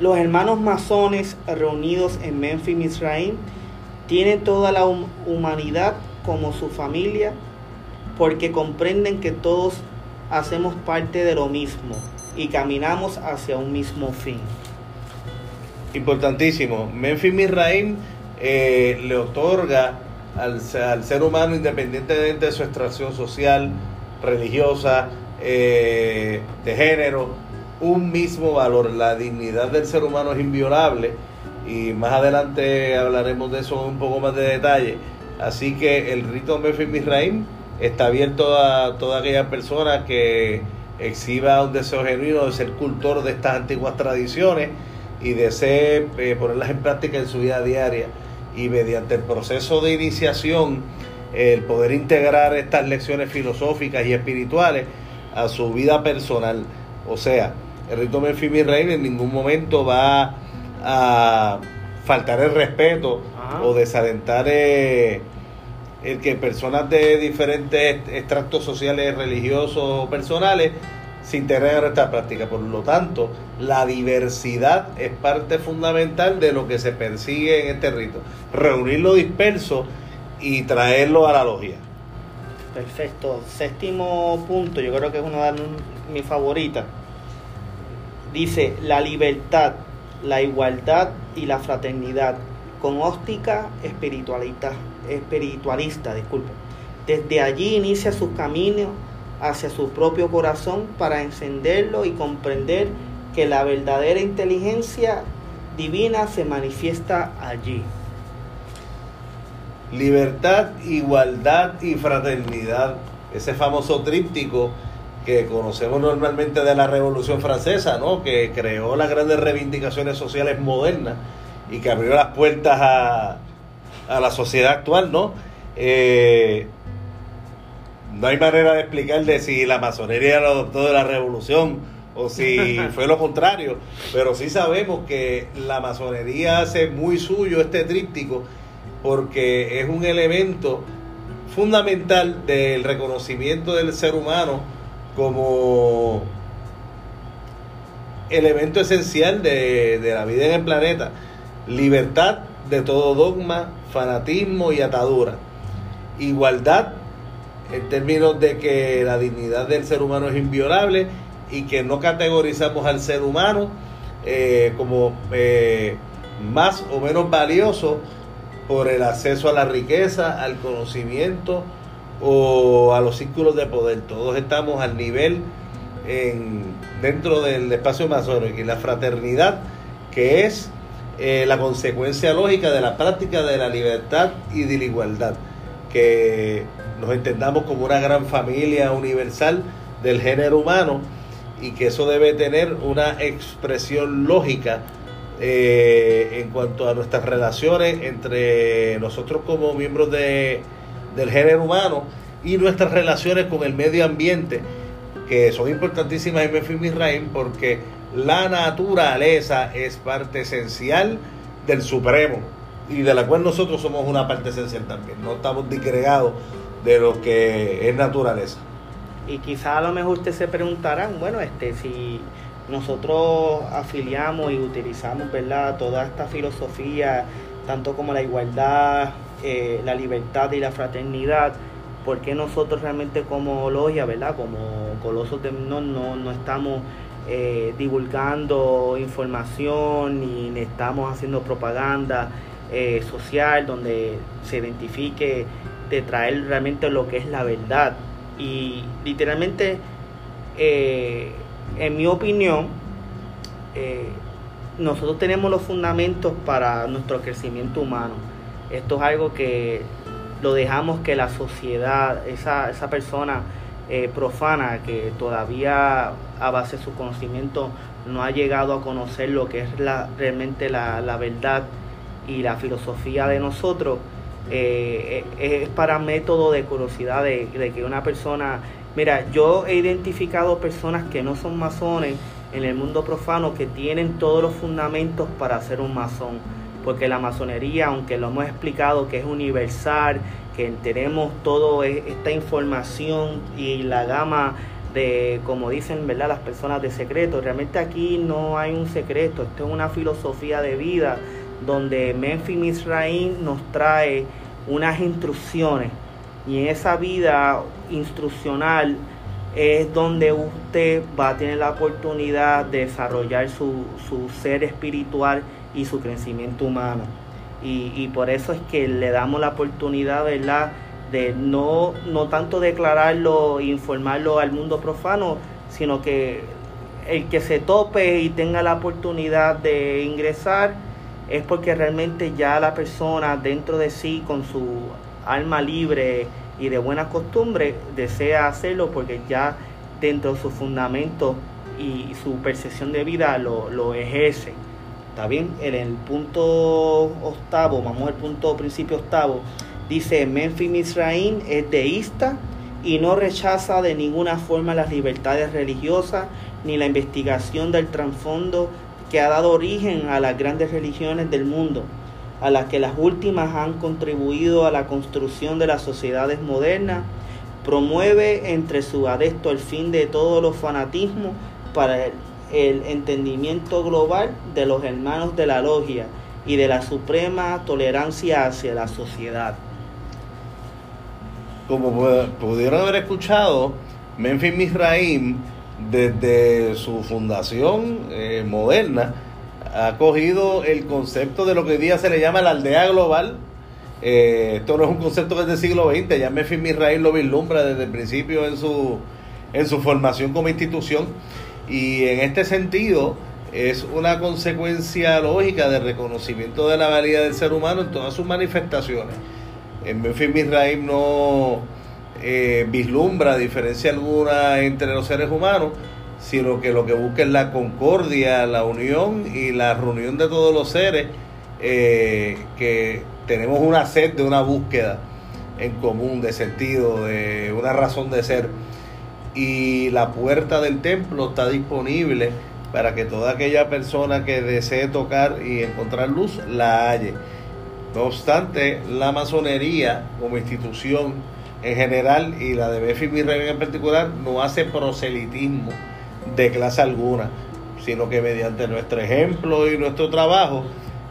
los hermanos masones reunidos en Memphis, Misraim, tienen toda la humanidad como su familia porque comprenden que todos hacemos parte de lo mismo y caminamos hacia un mismo fin.
Importantísimo. Memphis Misraim eh, le otorga al, ser humano, independientemente de su extracción social, religiosa, eh, de género, un mismo valor. La dignidad del ser humano es inviolable y más adelante hablaremos de eso un poco más de detalle. Así que el rito Memphis Misraim está abierto a toda aquella persona que exhiba un deseo genuino de ser cultor de estas antiguas tradiciones y desee eh, ponerlas en práctica en su vida diaria y mediante el proceso de iniciación el poder integrar estas lecciones filosóficas y espirituales a su vida personal. O sea, el rito Memphis Rey en ningún momento va a faltar el respeto o desalentar eh, el que personas de diferentes extractos sociales, religiosos o personales se integren a nuestra práctica. Por lo tanto, la diversidad es parte fundamental de lo que se persigue en este rito. Reunir lo disperso y traerlo a la logia.
Perfecto. Séptimo punto, yo creo que es una de mis favoritas. Dice la libertad, la igualdad y la fraternidad con óptica espiritualista, espiritualista, disculpe. Desde allí inicia su camino hacia su propio corazón para encenderlo y comprender que la verdadera inteligencia divina se manifiesta allí.
Libertad, igualdad y fraternidad. Ese famoso tríptico que conocemos normalmente de la Revolución Francesa, ¿no? que creó las grandes reivindicaciones sociales modernas y que abrió las puertas a, a la sociedad actual, ¿no? Eh, no hay manera de explicar de si la masonería lo adoptó de la revolución o si fue lo contrario, pero sí sabemos que la masonería hace muy suyo este tríptico porque es un elemento fundamental del reconocimiento del ser humano como elemento esencial de, de la vida en el planeta. Libertad de todo dogma, fanatismo y atadura. Igualdad en términos de que la dignidad del ser humano es inviolable y que no categorizamos al ser humano eh, como eh, más o menos valioso por el acceso a la riqueza, al conocimiento o a los círculos de poder. Todos estamos al nivel en, dentro del espacio masónico y la fraternidad que es eh, la consecuencia lógica de la práctica de la libertad y de la igualdad, que nos entendamos como una gran familia universal del género humano y que eso debe tener una expresión lógica eh, en cuanto a nuestras relaciones entre nosotros como miembros de, del género humano y nuestras relaciones con el medio ambiente, que son importantísimas en Memphis Misraim porque la naturaleza es parte esencial del Supremo y de la cual nosotros somos una parte esencial también. No estamos disgregados de lo que es naturaleza.
Y quizá a lo mejor ustedes se preguntarán, bueno, este, si nosotros afiliamos y utilizamos, ¿verdad? Toda esta filosofía, tanto como la igualdad, eh, la libertad y la fraternidad, ¿por qué nosotros realmente como logia, ¿verdad? Como colosos de no, no, no estamos eh, divulgando información ni estamos haciendo propaganda eh, social donde se identifique de traer realmente lo que es la verdad. Y literalmente, eh, en mi opinión, nosotros tenemos los fundamentos para nuestro crecimiento humano. Esto es algo que lo dejamos que la sociedad, esa, esa persona eh, profana que todavía a base de su conocimiento no ha llegado a conocer lo que es la, realmente la, la verdad y la filosofía de nosotros, eh, eh, es para método de curiosidad de, que una persona, mira, yo he identificado personas que no son masones en el mundo profano que tienen todos los fundamentos para ser un masón, porque la masonería, aunque lo hemos explicado que es universal, que tenemos toda e, esta información y la gama de, como dicen, ¿verdad? Las personas de secreto, realmente aquí no hay un secreto, esto es una filosofía de vida donde Memphis Misraim nos trae unas instrucciones y en esa vida instruccional es donde usted va a tener la oportunidad de desarrollar su, su ser espiritual y su crecimiento humano. Y, y, por eso es que le damos la oportunidad, ¿verdad?, de no, no tanto declararlo e informarlo al mundo profano, sino que el que se tope y tenga la oportunidad de ingresar, es porque realmente ya la persona dentro de sí, con su alma libre y de buena costumbre, desea hacerlo porque ya dentro de su fundamento y su percepción de vida lo, lo ejerce. ¿Está bien? En el punto octavo, vamos al punto principio octavo, dice Memphis Misraim es deísta y no rechaza de ninguna forma las libertades religiosas ni la investigación del trasfondo que ha dado origen a las grandes religiones del mundo, a las que las últimas han contribuido a la construcción de las sociedades modernas, promueve entre su adepto el fin de todos los fanatismos para el, el entendimiento global de los hermanos de la logia y de la suprema tolerancia hacia la sociedad.
Como pu- pudieron haber escuchado, Memphis Misraim, desde su fundación eh, moderna, ha cogido el concepto de lo que hoy día se le llama la aldea global. Eh, esto no es un concepto que es del siglo XX, ya Memphis Misraim lo vislumbra desde el principio en su, en su formación como institución. Y en este sentido, es una consecuencia lógica del reconocimiento de la valía del ser humano en todas sus manifestaciones. En Memphis Misraim no eh, vislumbra diferencia alguna entre los seres humanos, sino que lo que busca es la concordia, la unión y la reunión de todos los seres eh, que tenemos una sed de una búsqueda en común, de sentido, de una razón de ser. Y la puerta del templo está disponible para que toda aquella persona que desee tocar y encontrar luz la halle. No obstante, la masonería como institución en general y la de Memphis Misraim en particular no hace proselitismo de clase alguna, sino que mediante nuestro ejemplo y nuestro trabajo,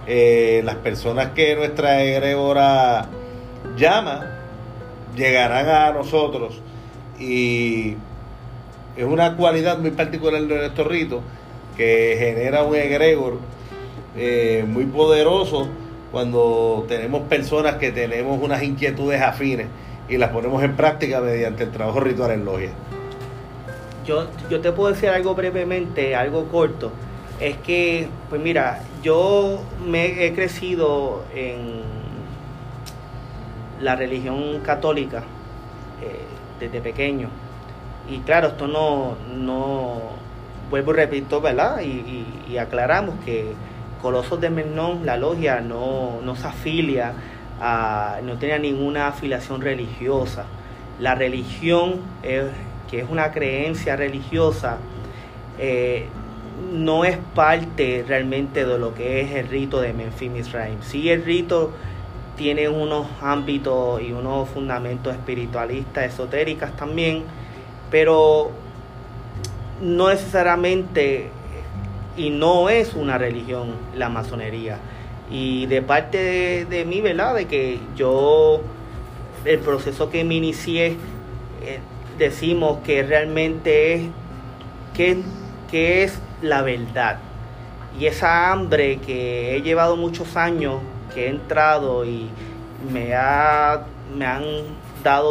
eh, las personas que nuestra egregora llama llegarán a nosotros y es una cualidad muy particular de nuestro rito que genera un egregor eh, muy poderoso cuando tenemos personas que tenemos unas inquietudes afines y las ponemos en práctica mediante el trabajo ritual en logia.
Yo, yo te puedo decir algo brevemente, algo corto. Es que, pues mira, yo me he crecido en la religión católica eh, desde pequeño. Y claro, esto no, no vuelvo y repito, ¿verdad? Y, aclaramos que Colosos de Menón, la logia, no, no se afilia, a, no tenía ninguna afiliación religiosa. La religión, es- que es una creencia religiosa, eh, no es parte realmente de lo que es el rito de Memphis Misraim. Sí, el rito tiene unos ámbitos y unos fundamentos espiritualistas, esotéricas también, pero no necesariamente y no es una religión la masonería. Y de parte de, de mí, ¿verdad? De que yo, el proceso que me inicié, eh, decimos que realmente es, que, que es la verdad. Y esa hambre que he llevado muchos años, que he entrado y me, ha, me han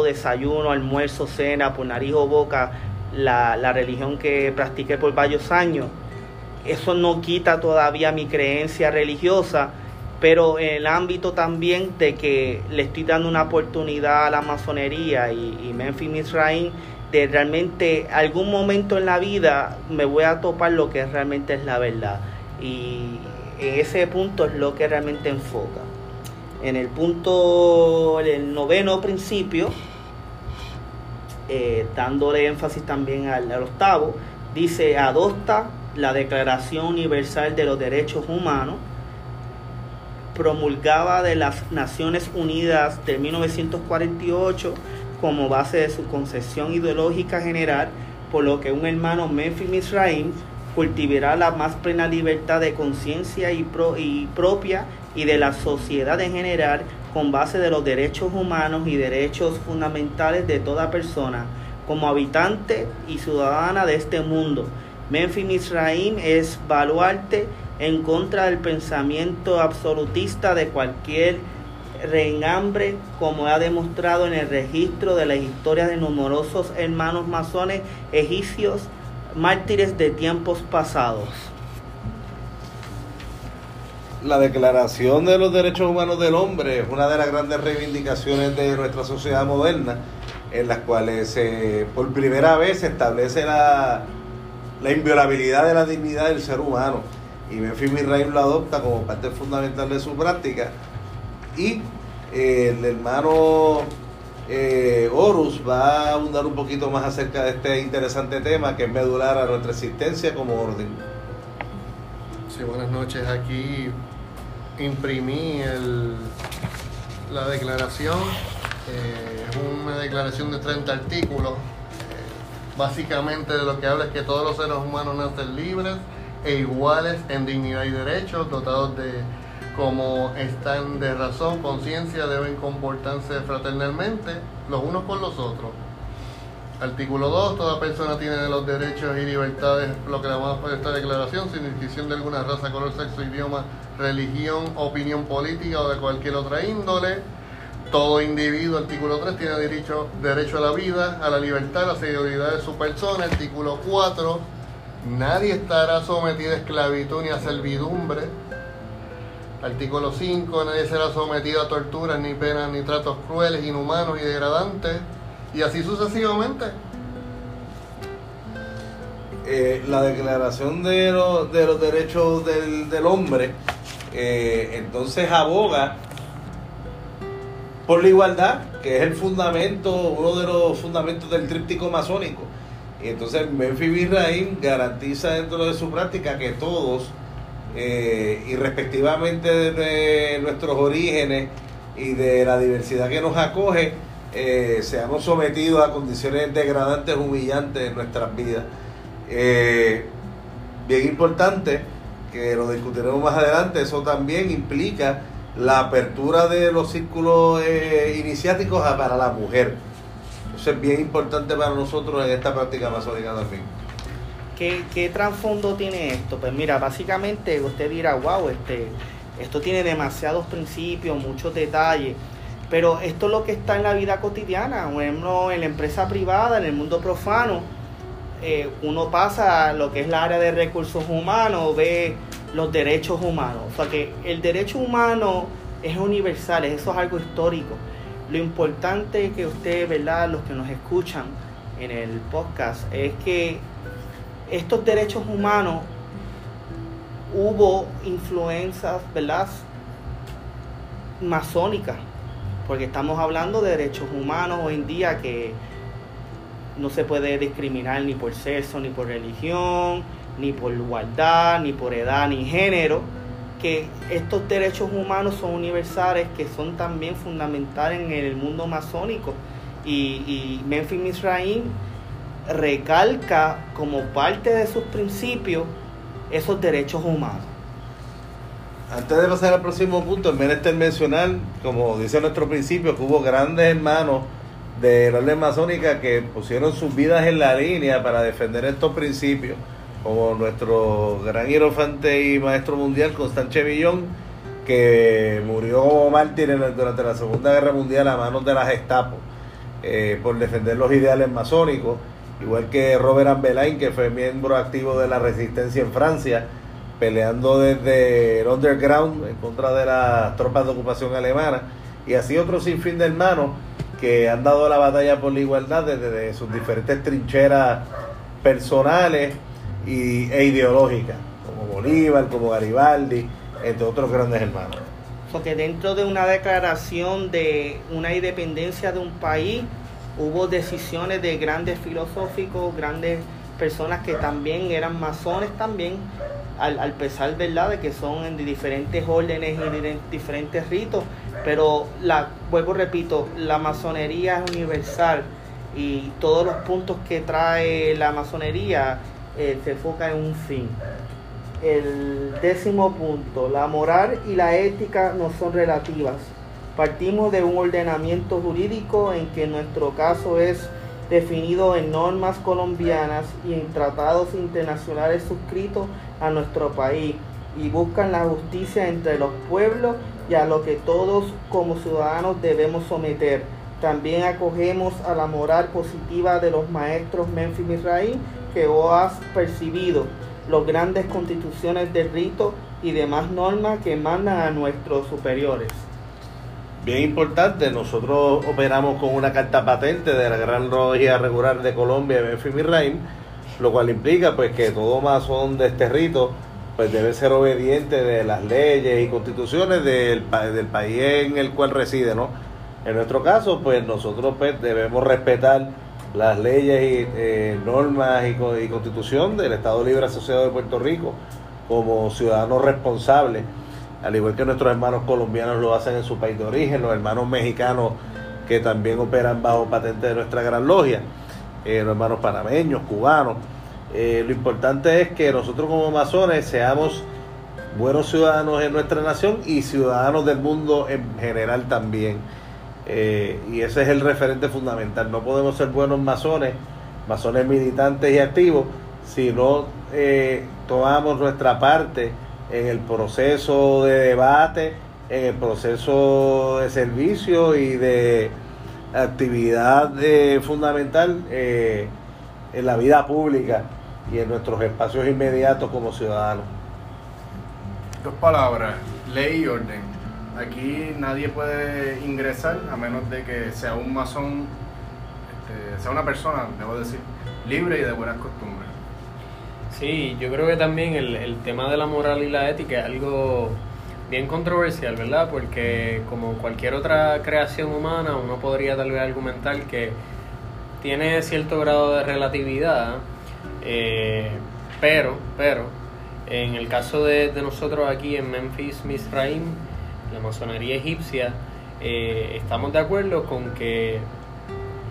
desayuno, almuerzo, cena, por nariz o boca, la, la religión que practiqué por varios años. Eso no quita todavía mi creencia religiosa, pero en el ámbito también de que le estoy dando una oportunidad a la masonería y, y Memphis Misraim, de realmente algún momento en la vida me voy a topar lo que realmente es la verdad. Y en ese punto es lo que realmente enfoca. En el punto, el noveno principio, eh, dándole énfasis también al, al octavo, dice, adopta la Declaración Universal de los Derechos Humanos, promulgada de las Naciones Unidas de 1948 como base de su concepción ideológica general, por lo que un hermano Memphis Misraim cultivará la más plena libertad de conciencia y, pro- y propia y de la sociedad en general con base de los derechos humanos y derechos fundamentales de toda persona como habitante y ciudadana de este mundo. Memphis Misraim es baluarte en contra del pensamiento absolutista de cualquier reengambre, como ha demostrado en el registro de las historias de numerosos hermanos masones egipcios, mártires de tiempos pasados.
La Declaración de los Derechos Humanos del Hombre es una de las grandes reivindicaciones de nuestra sociedad moderna, en las cuales eh, por primera vez se establece la, la inviolabilidad de la dignidad del ser humano. y Memphis Misraim lo adopta como parte fundamental de su práctica y eh, el hermano eh, Horus va a abundar un poquito más acerca de este interesante tema que es medular a nuestra existencia como orden.
Sí, buenas noches. Aquí imprimí el, la declaración. Eh, es una declaración de 30 artículos. Eh, básicamente de lo que habla es que todos los seres humanos nacen libres e iguales en dignidad y derechos, dotados de como están de razón, conciencia, deben comportarse fraternalmente los unos con los otros. Artículo 2. Toda persona tiene los derechos y libertades proclamados por esta declaración sin distinción de alguna raza, color, sexo, idioma, religión, opinión política o de cualquier otra índole. Todo individuo, artículo 3, tiene derecho, derecho a la vida, a la libertad, a la seguridad de su persona. Artículo 4. Nadie estará sometido a esclavitud ni a servidumbre Artículo 5. Nadie será sometido a torturas, ni penas, ni tratos crueles, inhumanos y degradantes. Y así sucesivamente.
Eh, la declaración de, los, de los derechos del, del hombre eh, entonces aboga por la igualdad, que es el fundamento, uno de los fundamentos del tríptico masónico. Y entonces Memphis Birraim garantiza dentro de su práctica que todos eh, y de nuestros orígenes y de la diversidad que nos acoge, eh, seamos sometidos a condiciones degradantes, humillantes en nuestras vidas. Eh, bien importante, que lo discutiremos más adelante, eso también implica la apertura de los círculos iniciáticos para la mujer. Eso es bien importante para nosotros en esta práctica masónica también.
¿Qué, trasfondo tiene esto? Pues mira, básicamente usted dirá, wow, este, esto tiene demasiados principios, muchos detalles, pero esto es lo que está en la vida cotidiana, ejemplo, en la empresa privada, en el mundo profano, eh, uno pasa a lo que es la área de recursos humanos, ve los derechos humanos, o sea que el derecho humano es universal, eso es algo histórico. Lo importante que usted, ¿verdad? Los que nos escuchan en el podcast, es que estos derechos humanos hubo influencias, ¿verdad? Masónicas, porque estamos hablando de derechos humanos hoy en día que no se puede discriminar ni por sexo, ni por religión, ni por igualdad, ni por edad, ni género, que estos derechos humanos son universales, que son también fundamentales en el mundo masónico. Y, y Memphis Misraim recalca como parte de sus principios esos derechos humanos.
Antes de pasar al próximo punto, es menester mencionar, como dice nuestro principio, que hubo grandes hermanos de la orden masónica que pusieron sus vidas en la línea para defender estos principios, como nuestro gran hierofante y maestro mundial, Constance Villón, que murió mártir durante la Segunda Guerra Mundial a manos de la Gestapo eh, por defender los ideales masónicos igual que Robert Ambelain, que fue miembro activo de la resistencia en Francia, peleando desde el underground en contra de las tropas de ocupación alemana, y así otros sinfín de hermanos que han dado la batalla por la igualdad desde sus diferentes trincheras personales y, e ideológicas, como Bolívar, como Garibaldi, entre otros grandes hermanos.
Porque dentro de una declaración de una independencia de un país, hubo decisiones de grandes filosóficos, grandes personas que también eran masones también, al, pesar ¿verdad? de que son en diferentes órdenes y diferentes ritos, pero la, vuelvo repito, la masonería es universal y todos los puntos que trae la masonería eh, se enfoca en un fin. El décimo punto, la moral y la ética no son relativas, Partimos de un ordenamiento jurídico en que nuestro caso es definido en normas colombianas y en tratados internacionales suscritos a nuestro país y buscan la justicia entre los pueblos y a lo que todos como ciudadanos debemos someter. También acogemos a la moral positiva de los maestros Memphis Misraín que vos has percibido, las grandes constituciones del rito y demás normas que mandan a nuestros superiores
bien importante, nosotros operamos con una carta patente de la Gran Logia Regular de Colombia, Memphis Misraim, lo cual implica pues que todo masón de este rito pues debe ser obediente de las leyes y constituciones del, del país en el cual reside, ¿no? En nuestro caso, pues nosotros pues, debemos respetar las leyes y eh, normas y, y, constitución del Estado Libre Asociado de Puerto Rico como ciudadanos responsables, al igual que nuestros hermanos colombianos lo hacen en su país de origen, los hermanos mexicanos que también operan bajo patente de nuestra gran logia, eh, los hermanos panameños, cubanos. Eh, lo importante es que nosotros como masones seamos buenos ciudadanos en nuestra nación y ciudadanos del mundo en general también. Eh, y ese es el referente fundamental. No podemos ser buenos masones, masones militantes y activos, si no tomamos nuestra parte en el proceso de debate, en el proceso de servicio y de actividad eh, fundamental en la vida pública y en nuestros espacios inmediatos como ciudadanos.
Dos palabras, ley y orden. Aquí nadie puede ingresar a menos de que sea un masón, este, sea una persona, debo decir, libre y de buenas costumbres.
Sí, yo creo que también el, el tema de la moral y la ética es algo bien controversial, ¿verdad? Porque como cualquier otra creación humana, uno podría tal vez argumentar que tiene cierto grado de relatividad, eh, pero, pero, en el caso de, de nosotros aquí en Memphis, Misraim, la masonería egipcia, eh, estamos de acuerdo con que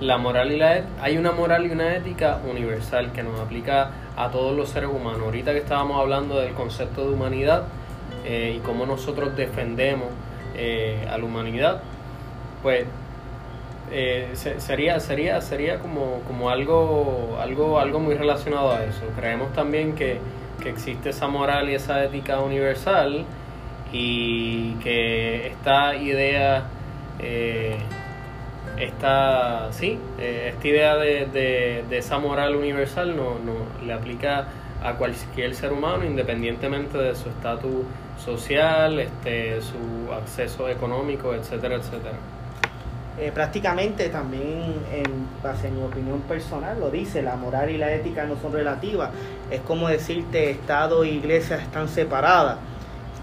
la moral y la hay una moral y una ética universal que nos aplica a todos los seres humanos. Ahorita que estábamos hablando del concepto de humanidad eh, y cómo nosotros defendemos eh, a la humanidad, pues sería sería sería como, como algo algo algo muy relacionado a eso. Creemos también que, que existe esa moral y esa ética universal y que esta idea, eh, esta, sí, eh, esta idea de, de, esa moral universal no, no, le aplica a cualquier ser humano independientemente de su estatus social, este, su acceso económico, etcétera, etcétera.
Eh, prácticamente también en base a mi opinión personal lo dice, la moral y la ética no son relativas. Es como decirte Estado e Iglesia están separadas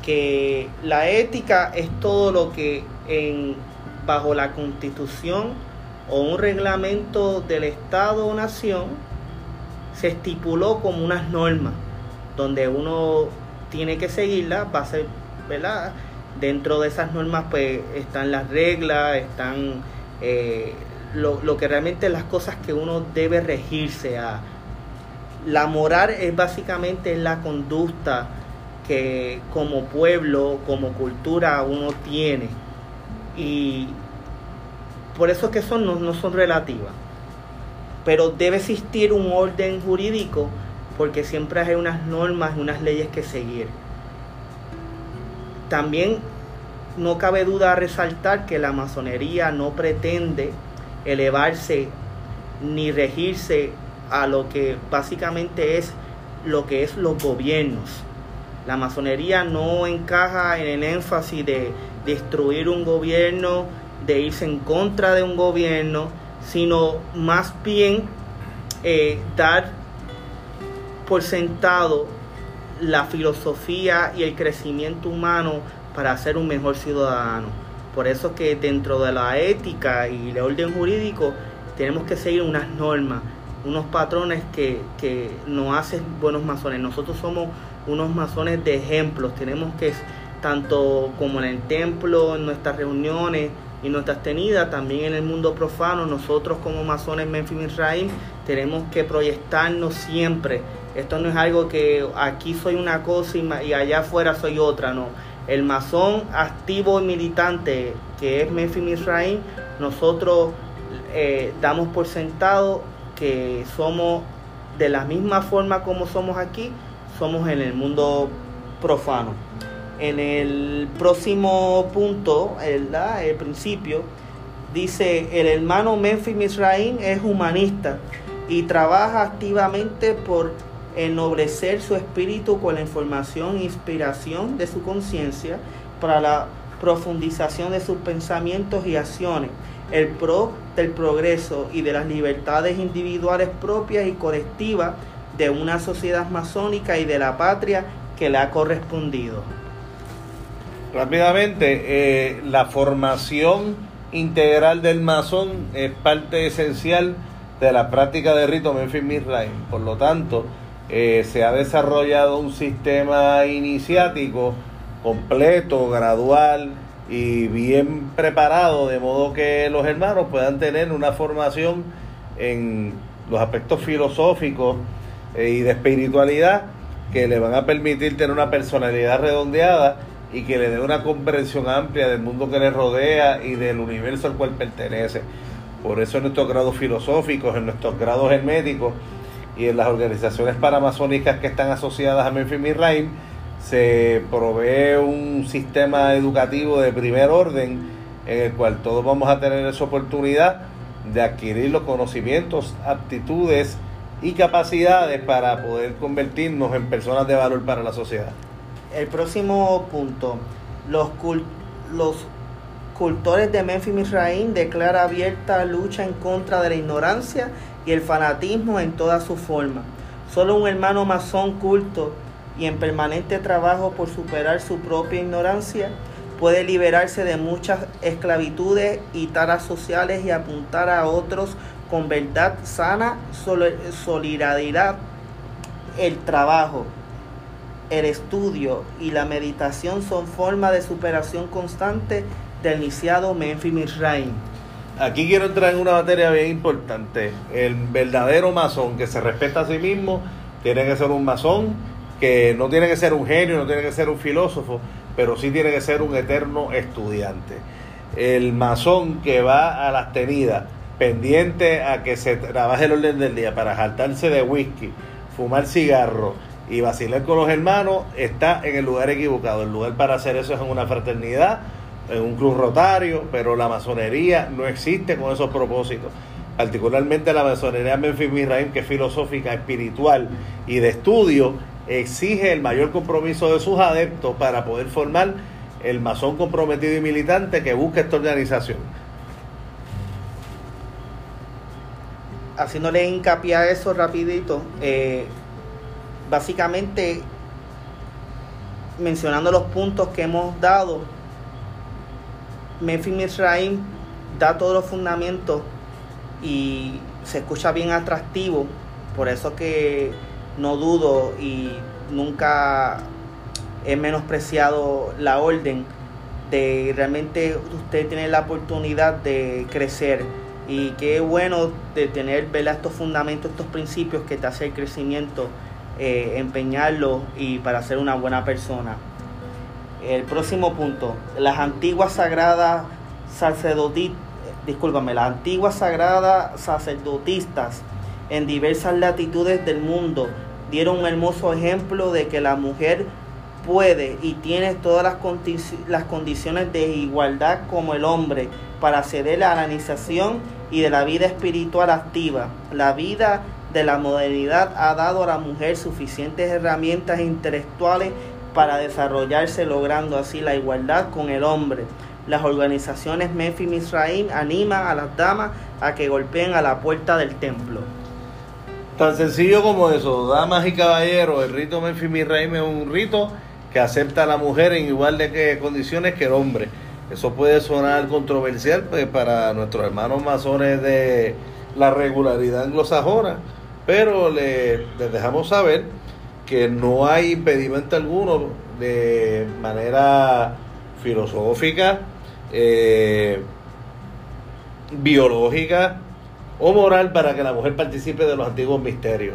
que la ética es todo lo que en, bajo la constitución o un reglamento del Estado o nación se estipuló como unas normas donde uno tiene que seguirlas, va a ser, ¿verdad? Dentro de esas normas pues están las reglas, están eh, lo, lo que realmente las cosas que uno debe regirse a. La moral es básicamente la conducta que como pueblo, como cultura uno tiene. Y por eso que son, no, son relativas. Pero debe existir un orden jurídico porque siempre hay unas normas, unas leyes que seguir. También no cabe duda resaltar que la masonería no pretende elevarse ni regirse a lo que básicamente es lo que es los gobiernos. La masonería no encaja en el énfasis de destruir un gobierno, de irse en contra de un gobierno, sino más bien eh, dar por sentado la filosofía y el crecimiento humano para ser un mejor ciudadano. Por eso que dentro de la ética y el orden jurídico tenemos que seguir unas normas, unos patrones que, que nos hacen buenos masones. Nosotros somos unos masones de ejemplos. Tenemos que, tanto como en el templo, en nuestras reuniones y nuestras tenidas, también en el mundo profano, nosotros como masones Memphis Israel tenemos que proyectarnos siempre. Esto no es algo que aquí soy una cosa y, allá afuera soy otra, no. El masón activo y militante que es Memphis Israel, nosotros eh, damos por sentado que somos de la misma forma como somos aquí, somos en el mundo profano. En el próximo punto, el, principio, dice, el hermano Memphis Misraim es humanista y trabaja activamente por ennoblecer su espíritu con la información e inspiración de su conciencia para la profundización de sus pensamientos y acciones, el pro del progreso y de las libertades individuales propias y colectivas de una sociedad masónica y de la patria que le ha correspondido.
Rápidamente, eh, la formación integral del masón es parte esencial de la práctica de rito Memphis Misraim. Por lo tanto, eh, se ha desarrollado un sistema iniciático completo, gradual y bien preparado, de modo que los hermanos puedan tener una formación en los aspectos filosóficos eh, y de espiritualidad que le van a permitir tener una personalidad redondeada y que le dé una comprensión amplia del mundo que le rodea y del universo al cual pertenece. Por eso en nuestros grados filosóficos, en nuestros grados herméticos y en las organizaciones paramazónicas que están asociadas a Memphis Misraim, se provee un sistema educativo de primer orden en el cual todos vamos a tener esa oportunidad de adquirir los conocimientos, aptitudes y capacidades para poder convertirnos en personas de valor para la sociedad.
El próximo punto, los, cultores de Memphis Misraim declara abierta lucha en contra de la ignorancia y el fanatismo en toda su forma. Solo un hermano masón culto y en permanente trabajo por superar su propia ignorancia puede liberarse de muchas esclavitudes y taras sociales y apuntar a otros con verdad sana, solidaridad, el trabajo, el estudio y la meditación son formas de superación constante del iniciado Memphis Misraim.
Aquí quiero entrar en una materia bien importante. El verdadero masón que se respeta a sí mismo tiene que ser un masón que no tiene que ser un genio, no tiene que ser un filósofo, pero sí tiene que ser un eterno estudiante. El masón que va a las tenidas pendiente a que se trabaje el orden del día para jaltarse de whisky, fumar cigarro y vacilar con los hermanos, está en el lugar equivocado. El lugar para hacer eso es en una fraternidad, en un club rotario, pero la masonería no existe con esos propósitos. Particularmente la masonería Memphis Misraim, que es filosófica, espiritual y de estudio, exige el mayor compromiso de sus adeptos para poder formar el masón comprometido y militante que busca esta organización.
haciéndole hincapié a eso rapidito, eh, básicamente mencionando los puntos que hemos dado, Memphis Misraim da todos los fundamentos y se escucha bien atractivo, por eso que no dudo y nunca he menospreciado la orden de realmente usted tiene la oportunidad de crecer. Y qué bueno de tener estos fundamentos, estos principios que te hace el crecimiento, eh, empeñarlo y para ser una buena persona. El próximo punto, las antiguas sagradas sacerdotistas, las antiguas sagradas sacerdotistas en diversas latitudes del mundo dieron un hermoso ejemplo de que la mujer puede y tiene todas las, las condiciones de igualdad como el hombre para acceder a la iniciación y de la vida espiritual activa. La vida de la modernidad ha dado a la mujer suficientes herramientas intelectuales para desarrollarse logrando así la igualdad con el hombre. Las organizaciones Memphis Misraim animan a las damas a que golpeen a la puerta del templo.
Tan sencillo como eso, damas y caballeros, el rito Memphis Misraim es un rito que acepta a la mujer en igual de condiciones que el hombre. Eso puede sonar controversial pues, para nuestros hermanos masones de la regularidad anglosajona, pero les dejamos saber que no hay impedimento alguno de manera filosófica, eh, biológica o moral para que la mujer participe de los antiguos misterios.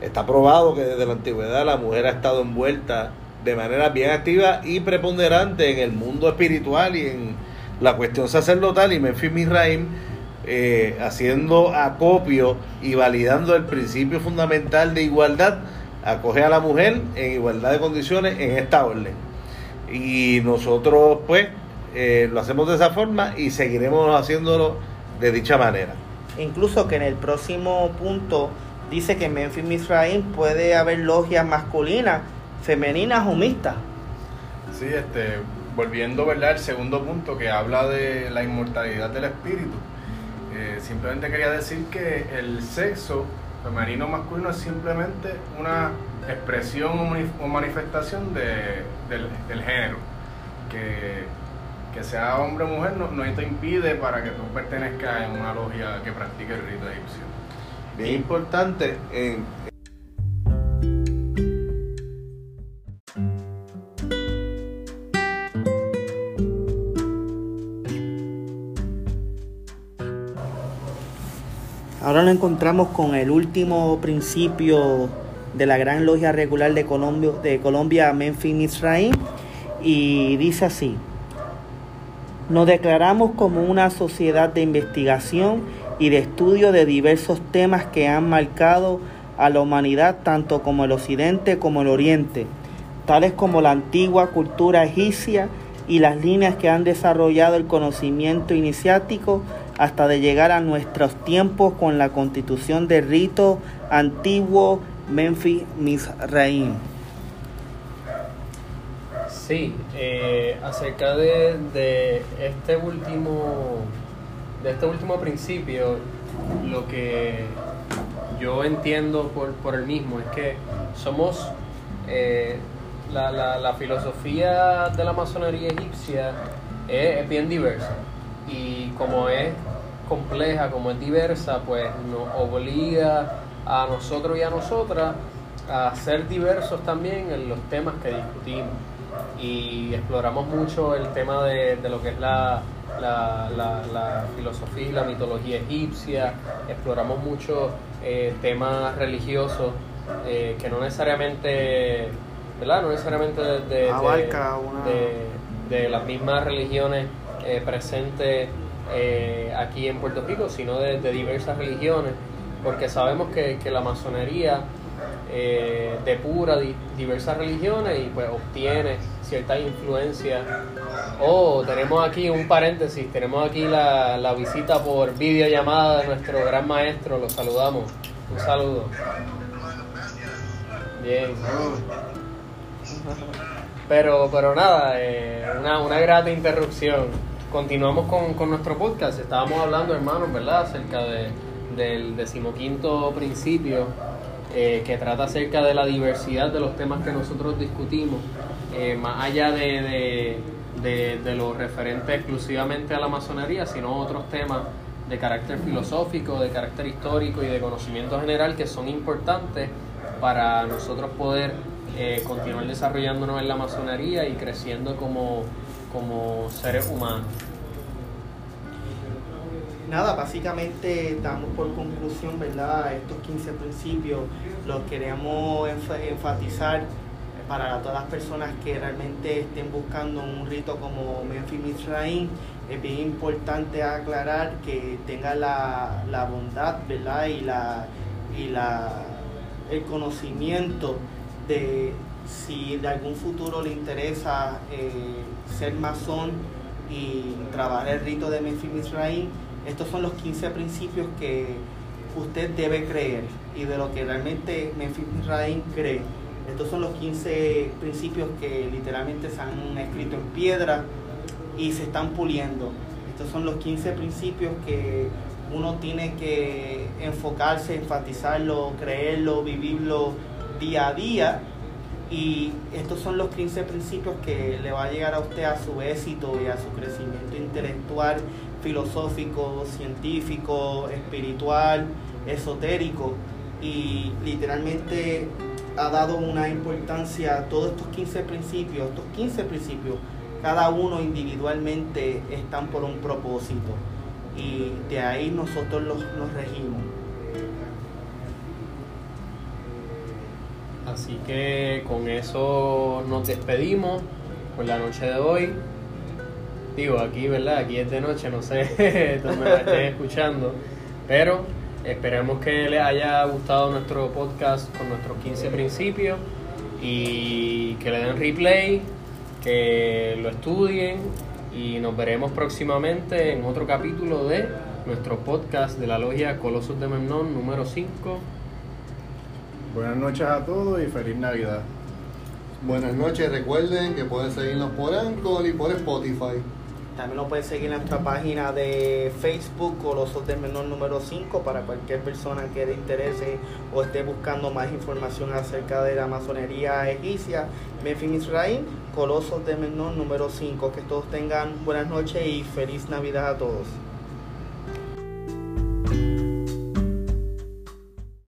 Está probado que desde la antigüedad la mujer ha estado envuelta de manera bien activa y preponderante en el mundo espiritual y en la cuestión sacerdotal y Memphis Misraim eh, haciendo acopio y validando el principio fundamental de igualdad, acoge a la mujer en igualdad de condiciones en esta orden. Y nosotros pues eh, lo hacemos de esa forma y seguiremos haciéndolo de dicha manera.
Incluso que en el próximo punto dice que en Memphis Misraim puede haber logias masculinas femeninas o mixtas.
Sí, este, volviendo ¿verdad? al segundo punto que habla de la inmortalidad del espíritu, eh, simplemente quería decir que el sexo femenino masculino es simplemente una expresión o mani- o manifestación de- del, género. Que, que sea hombre o mujer no, no te impide para que tú pertenezcas en una logia que practique el rito egipcio.
Bien importante, en,
Ahora nos encontramos con el último principio de la Gran Logia Regular de Colombia, de Colombia Memphis Misraim y dice así. Nos declaramos como una sociedad de investigación y de estudio de diversos temas que han marcado a la humanidad tanto como el occidente como el oriente, tales como la antigua cultura egipcia y las líneas que han desarrollado el conocimiento iniciático hasta de llegar a nuestros tiempos con la constitución del rito antiguo Memphis Misraim.
Sí, eh, acerca de, de este último de este último principio, lo que yo entiendo por, por el mismo es que somos eh, la, la, la filosofía de la masonería egipcia es, es bien diversa y como es compleja, como es diversa, pues nos obliga a nosotros y a nosotras a ser diversos también en los temas que discutimos y exploramos mucho el tema de, de lo que es la, la, la, la filosofía y la mitología egipcia, exploramos mucho eh, temas religiosos eh, que no necesariamente, ¿verdad? No necesariamente de, de- de-
Abarca una-
de- de las mismas religiones eh, presentes eh, aquí en Puerto Rico, sino de, diversas religiones, porque sabemos que, que la masonería eh, depura di- diversas religiones y pues obtiene ciertas influencias. Oh, tenemos aquí un paréntesis, tenemos aquí la, la visita por videollamada de nuestro gran maestro, lo saludamos. Un saludo. Bien. Pero, pero nada, eh, una, una grata interrupción. Continuamos con, con nuestro podcast. Estábamos hablando, hermanos, ¿verdad? Acerca de, del decimoquinto principio eh, que trata acerca de la diversidad de los temas que nosotros discutimos, eh, más allá de, de, de, de lo referente exclusivamente a la masonería, sino otros temas de carácter filosófico, de carácter histórico y de conocimiento general que son importantes para nosotros poder eh, continuar desarrollándonos en la masonería y creciendo como, como seres humanos.
Nada, básicamente damos por conclusión, ¿verdad? Estos 15 principios los queremos enfa- enfatizar para todas las personas que realmente estén buscando un rito como Memphis Misraim. Es bien importante aclarar que tenga la, la bondad, ¿verdad? Y la y la el conocimiento de si de algún futuro le interesa eh, ser masón y trabajar el rito de Memphis Misraim, estos son los 15 principios que usted debe creer y de lo que realmente Memphis Misraim cree. Estos son los 15 principios que literalmente se han escrito en piedra y se están puliendo. Estos son los 15 principios que uno tiene que enfocarse, enfatizarlo, creerlo, vivirlo día a día. Y estos son los 15 principios que le va a llegar a usted a su éxito y a su crecimiento intelectual, filosófico, científico, espiritual, esotérico. Y literalmente ha dado una importancia a todos estos 15 principios, estos 15 principios, cada uno individualmente están por un propósito y de ahí nosotros los, nos regimos.
Así que con eso nos despedimos por la noche de hoy. Digo, aquí, ¿verdad? Aquí es de noche, no sé dónde me estén escuchando. Pero esperemos que les haya gustado nuestro podcast con nuestros 15 principios y que le den replay, que lo estudien y nos veremos próximamente en otro capítulo de nuestro podcast de la logia Colosos de Memnón número 5.
Buenas noches a todos y feliz Navidad.
Buenas noches, recuerden que pueden seguirnos por Anchor y por Spotify.
También nos puede seguir en nuestra página de Facebook, Colosos del Menor número 5, para cualquier persona que le interese o esté buscando más información acerca de la masonería egipcia. Memphis Israel, Colosos del Menor número 5. Que todos tengan buenas noches y feliz Navidad a todos.